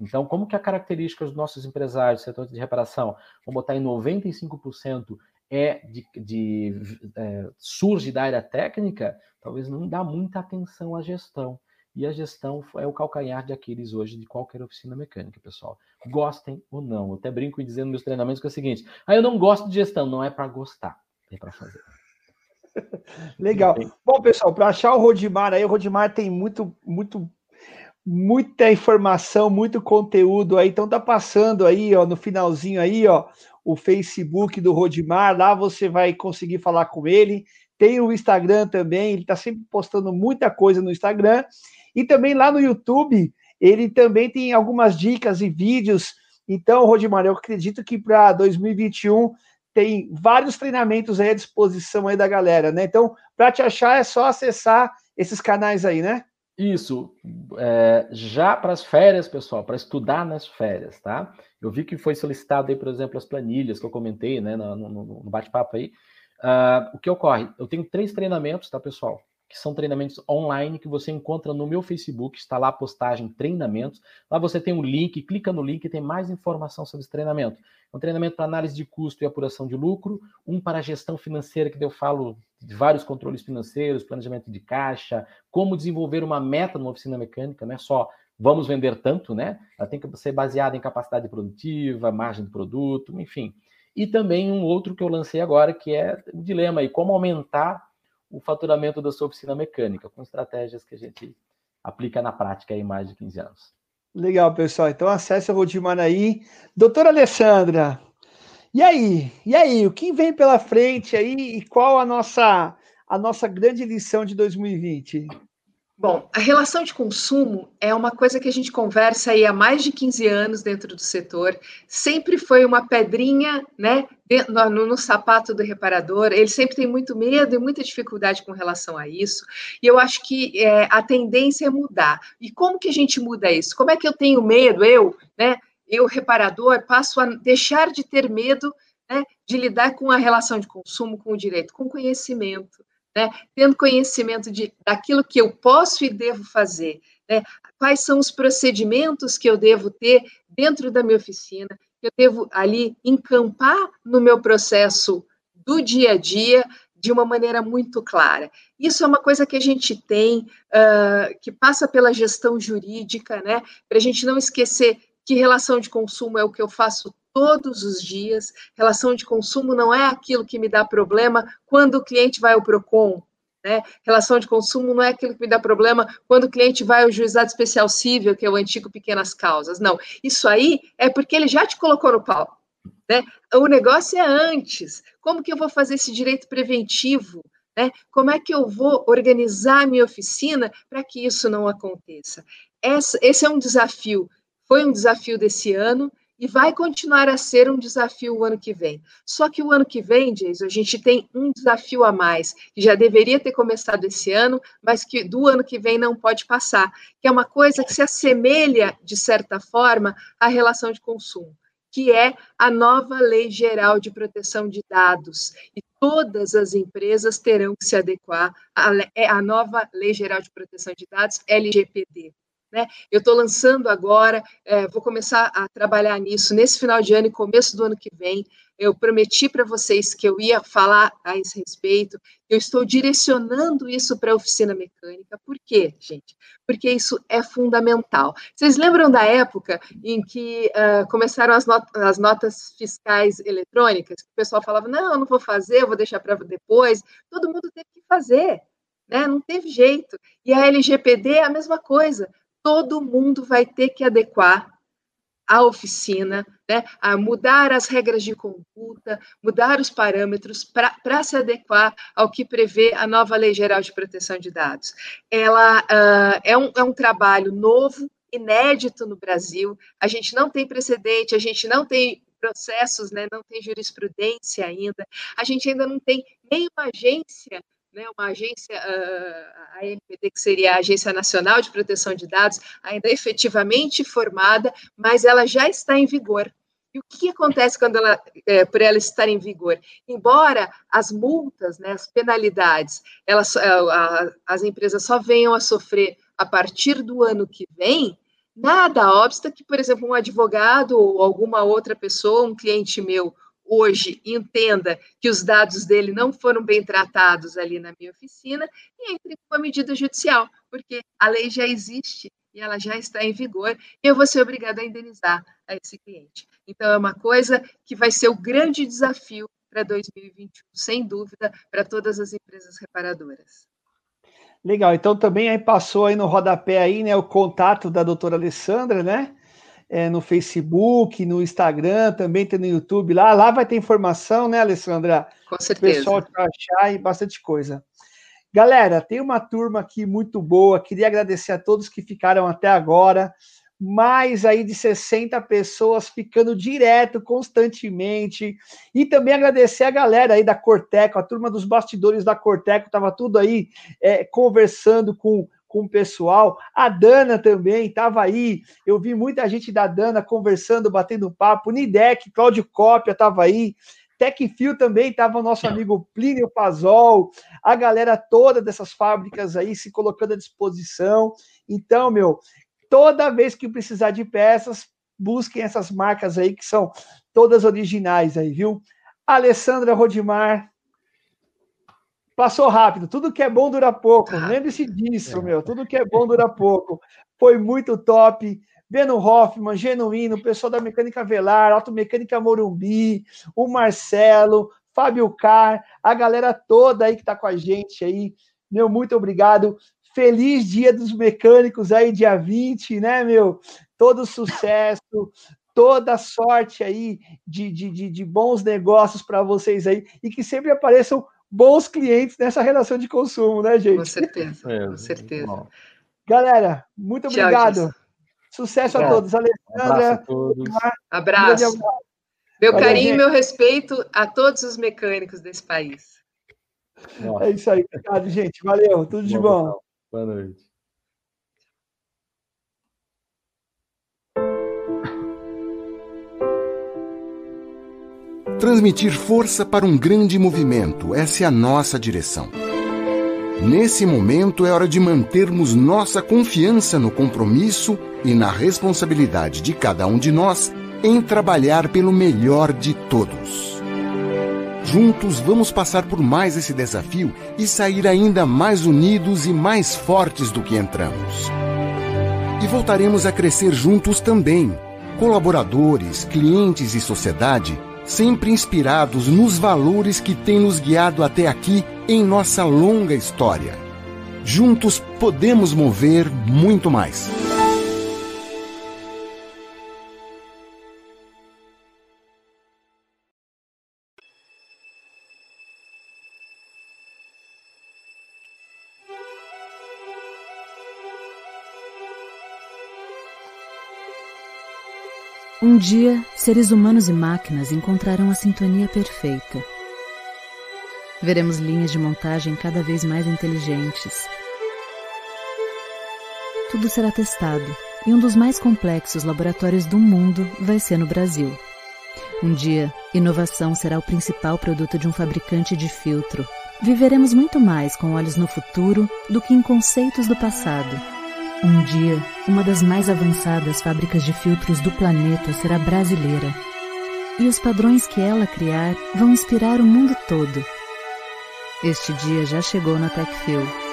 Então, como que a característica dos nossos empresários setor de reparação, vamos botar em 95%, é de, de é, surge da área técnica, talvez não dá muita atenção à gestão. E a gestão é o calcanhar de Aquiles hoje de qualquer oficina mecânica, pessoal. Gostem ou não. Eu até brinco dizendo nos meus treinamentos que é o seguinte: ah, eu não gosto de gestão, não é para gostar, é para fazer. Legal. Bom, pessoal, para achar o Rodimar aí, o Rodimar tem muito, muito muita informação, muito conteúdo aí. Então tá passando aí, ó, no finalzinho aí, ó, o Facebook do Rodimar, lá você vai conseguir falar com ele. Tem o Instagram também, ele tá sempre postando muita coisa no Instagram. E também lá no YouTube, ele também tem algumas dicas e vídeos. Então, Rodimar, eu acredito que para 2021 tem vários treinamentos aí à disposição aí da galera, né? Então, para te achar é só acessar esses canais aí, né? Isso, é, já para as férias, pessoal, para estudar nas férias, tá? Eu vi que foi solicitado aí, por exemplo, as planilhas que eu comentei, né, no, no, no bate-papo aí. Uh, o que ocorre? Eu tenho três treinamentos, tá, pessoal? Que são treinamentos online que você encontra no meu Facebook, está lá a postagem treinamentos. Lá você tem um link, clica no link e tem mais informação sobre esse treinamento. É um treinamento para análise de custo e apuração de lucro, um para gestão financeira, que eu falo de vários controles financeiros, planejamento de caixa, como desenvolver uma meta numa oficina mecânica, não é só vamos vender tanto, né? Ela tem que ser baseada em capacidade produtiva, margem de produto, enfim. E também um outro que eu lancei agora, que é o dilema aí, como aumentar o faturamento da sua oficina mecânica, com estratégias que a gente aplica na prática aí mais de 15 anos. Legal, pessoal. Então acesse o Rodimar aí. Doutora Alessandra, e aí? E aí? O que vem pela frente aí e qual a nossa a nossa grande lição de 2020? Bom, a relação de consumo é uma coisa que a gente conversa aí há mais de 15 anos dentro do setor. Sempre foi uma pedrinha, né, no, no, sapato do reparador. Ele sempre tem muito medo e muita dificuldade com relação a isso. E eu acho que é, a tendência é mudar. E como que a gente muda isso? Como é que eu tenho medo, eu, né, eu, reparador, passo a deixar de ter medo né, de lidar com a relação de consumo com o direito, com conhecimento, né, tendo conhecimento de, daquilo que eu posso e devo fazer, né, quais são os procedimentos que eu devo ter dentro da minha oficina, que eu devo ali encampar no meu processo do dia a dia de uma maneira muito clara. Isso é uma coisa que a gente tem, uh, que passa pela gestão jurídica, né, para a gente não esquecer que relação de consumo é o que eu faço todos os dias. Relação de consumo não é aquilo que me dá problema quando o cliente vai ao PROCON. Né? Relação de consumo não é aquilo que me dá problema quando o cliente vai ao juizado especial civil, que é o antigo pequenas causas. Não, isso aí é porque ele já te colocou no pau. Né? O negócio é antes. Como que eu vou fazer esse direito preventivo? Né? Como é que eu vou organizar a minha oficina para que isso não aconteça? esse é um desafio foi um desafio desse ano e vai continuar a ser um desafio o ano que vem. Só que o ano que vem, Jason, a gente tem um desafio a mais, que já deveria ter começado esse ano, mas que do ano que vem não pode passar, que é uma coisa que se assemelha, de certa forma, à relação de consumo, que é a nova Lei Geral de Proteção de Dados. E todas as empresas terão que se adequar à, à nova Lei Geral de Proteção de Dados, LGPD. Né? Eu estou lançando agora, é, vou começar a trabalhar nisso nesse final de ano e começo do ano que vem. Eu prometi para vocês que eu ia falar a esse respeito. Eu estou direcionando isso para a oficina mecânica. Por quê, gente? Porque isso é fundamental. Vocês lembram da época em que uh, começaram as, not as notas fiscais eletrônicas? O pessoal falava: não, eu não vou fazer, eu vou deixar para depois. Todo mundo teve que fazer. Né? Não teve jeito. E a LGPD é a mesma coisa todo mundo vai ter que adequar a oficina, né, a mudar as regras de conduta, mudar os parâmetros para se adequar ao que prevê a nova Lei Geral de Proteção de Dados. Ela uh, é, um, é um trabalho novo, inédito no Brasil, a gente não tem precedente, a gente não tem processos, né, não tem jurisprudência ainda, a gente ainda não tem nem uma agência né, uma agência, a ANPD, que seria a Agência Nacional de Proteção de Dados, ainda efetivamente formada, mas ela já está em vigor. E o que acontece quando ela, é, por ela estar em vigor? Embora as multas, né, as penalidades, elas, a, as empresas só venham a sofrer a partir do ano que vem, nada obsta que, por exemplo, um advogado ou alguma outra pessoa, um cliente meu, hoje entenda que os dados dele não foram bem tratados ali na minha oficina e entre com uma medida judicial, porque a lei já existe e ela já está em vigor e eu vou ser obrigada a indenizar a esse cliente. Então, é uma coisa que vai ser o grande desafio para 2021, sem dúvida, para todas as empresas reparadoras. Legal, então também aí passou aí no rodapé aí, né, o contato da doutora Alessandra, né? É, no Facebook, no Instagram, também tem no YouTube lá. Lá vai ter informação, né, Alessandra? Com certeza. O pessoal te achar e bastante coisa. Galera, tem uma turma aqui muito boa. Queria agradecer a todos que ficaram até agora. Mais aí de 60 pessoas ficando direto, constantemente. E também agradecer a galera aí da Corteco, a turma dos bastidores da Corteco, estava tudo aí é, conversando com com o pessoal. A Dana também estava aí. Eu vi muita gente da Dana conversando, batendo papo. Nidec, Cláudio Cópia estava aí. Tecfil também estava o nosso amigo Plínio Pazol, a galera toda dessas fábricas aí se colocando à disposição. Então, meu, toda vez que precisar de peças, busquem essas marcas aí que são todas originais aí, viu? Alessandra Rodimar, Passou rápido. Tudo que é bom dura pouco. Lembre-se disso, é. meu. Tudo que é bom dura pouco. Foi muito top. Beno Hoffman, Genuíno, pessoal da Mecânica Velar, Automecânica Morumbi, o Marcelo, Fábio Car, a galera toda aí que está com a gente aí. Meu, muito obrigado. Feliz Dia dos Mecânicos aí, dia 20, né, meu? Todo sucesso, toda sorte aí de, de, de, de bons negócios para vocês aí e que sempre apareçam bons clientes nessa relação de consumo, né, gente? Com certeza, é, com certeza. Bom. Galera, muito obrigado. Sucesso a todos. Alessandra. Abraço. abraço. Meu Valeu, carinho e meu respeito a todos os mecânicos desse país. É isso aí, obrigado, gente. Valeu, tudo de bom. Boa noite. Transmitir força para um grande movimento, essa é a nossa direção. Nesse momento é hora de mantermos nossa confiança no compromisso e na responsabilidade de cada um de nós em trabalhar pelo melhor de todos. Juntos vamos passar por mais esse desafio e sair ainda mais unidos e mais fortes do que entramos. E voltaremos a crescer juntos também. Colaboradores, clientes e sociedade sempre inspirados nos valores que têm nos guiado até aqui em nossa longa história. Juntos podemos mover muito mais. Um dia, seres humanos e máquinas encontrarão a sintonia perfeita. Veremos linhas de montagem cada vez mais inteligentes. Tudo será testado e um dos mais complexos laboratórios do mundo vai ser no Brasil. Um dia, inovação será o principal produto de um fabricante de filtro. Viveremos muito mais com olhos no futuro do que em conceitos do passado. Um dia, uma das mais avançadas fábricas de filtros do planeta será brasileira. E os padrões que ela criar vão inspirar o mundo todo. Este dia já chegou na TechFil.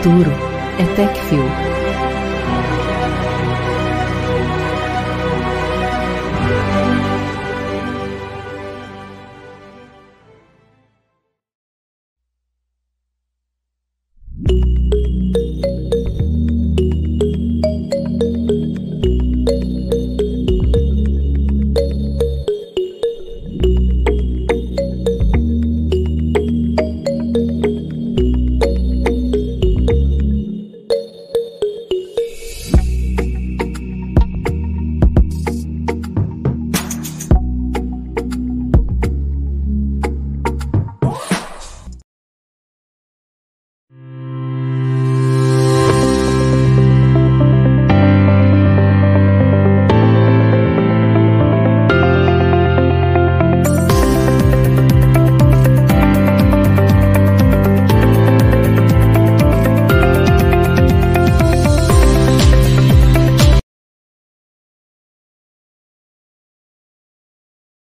Futuro é TechFuel.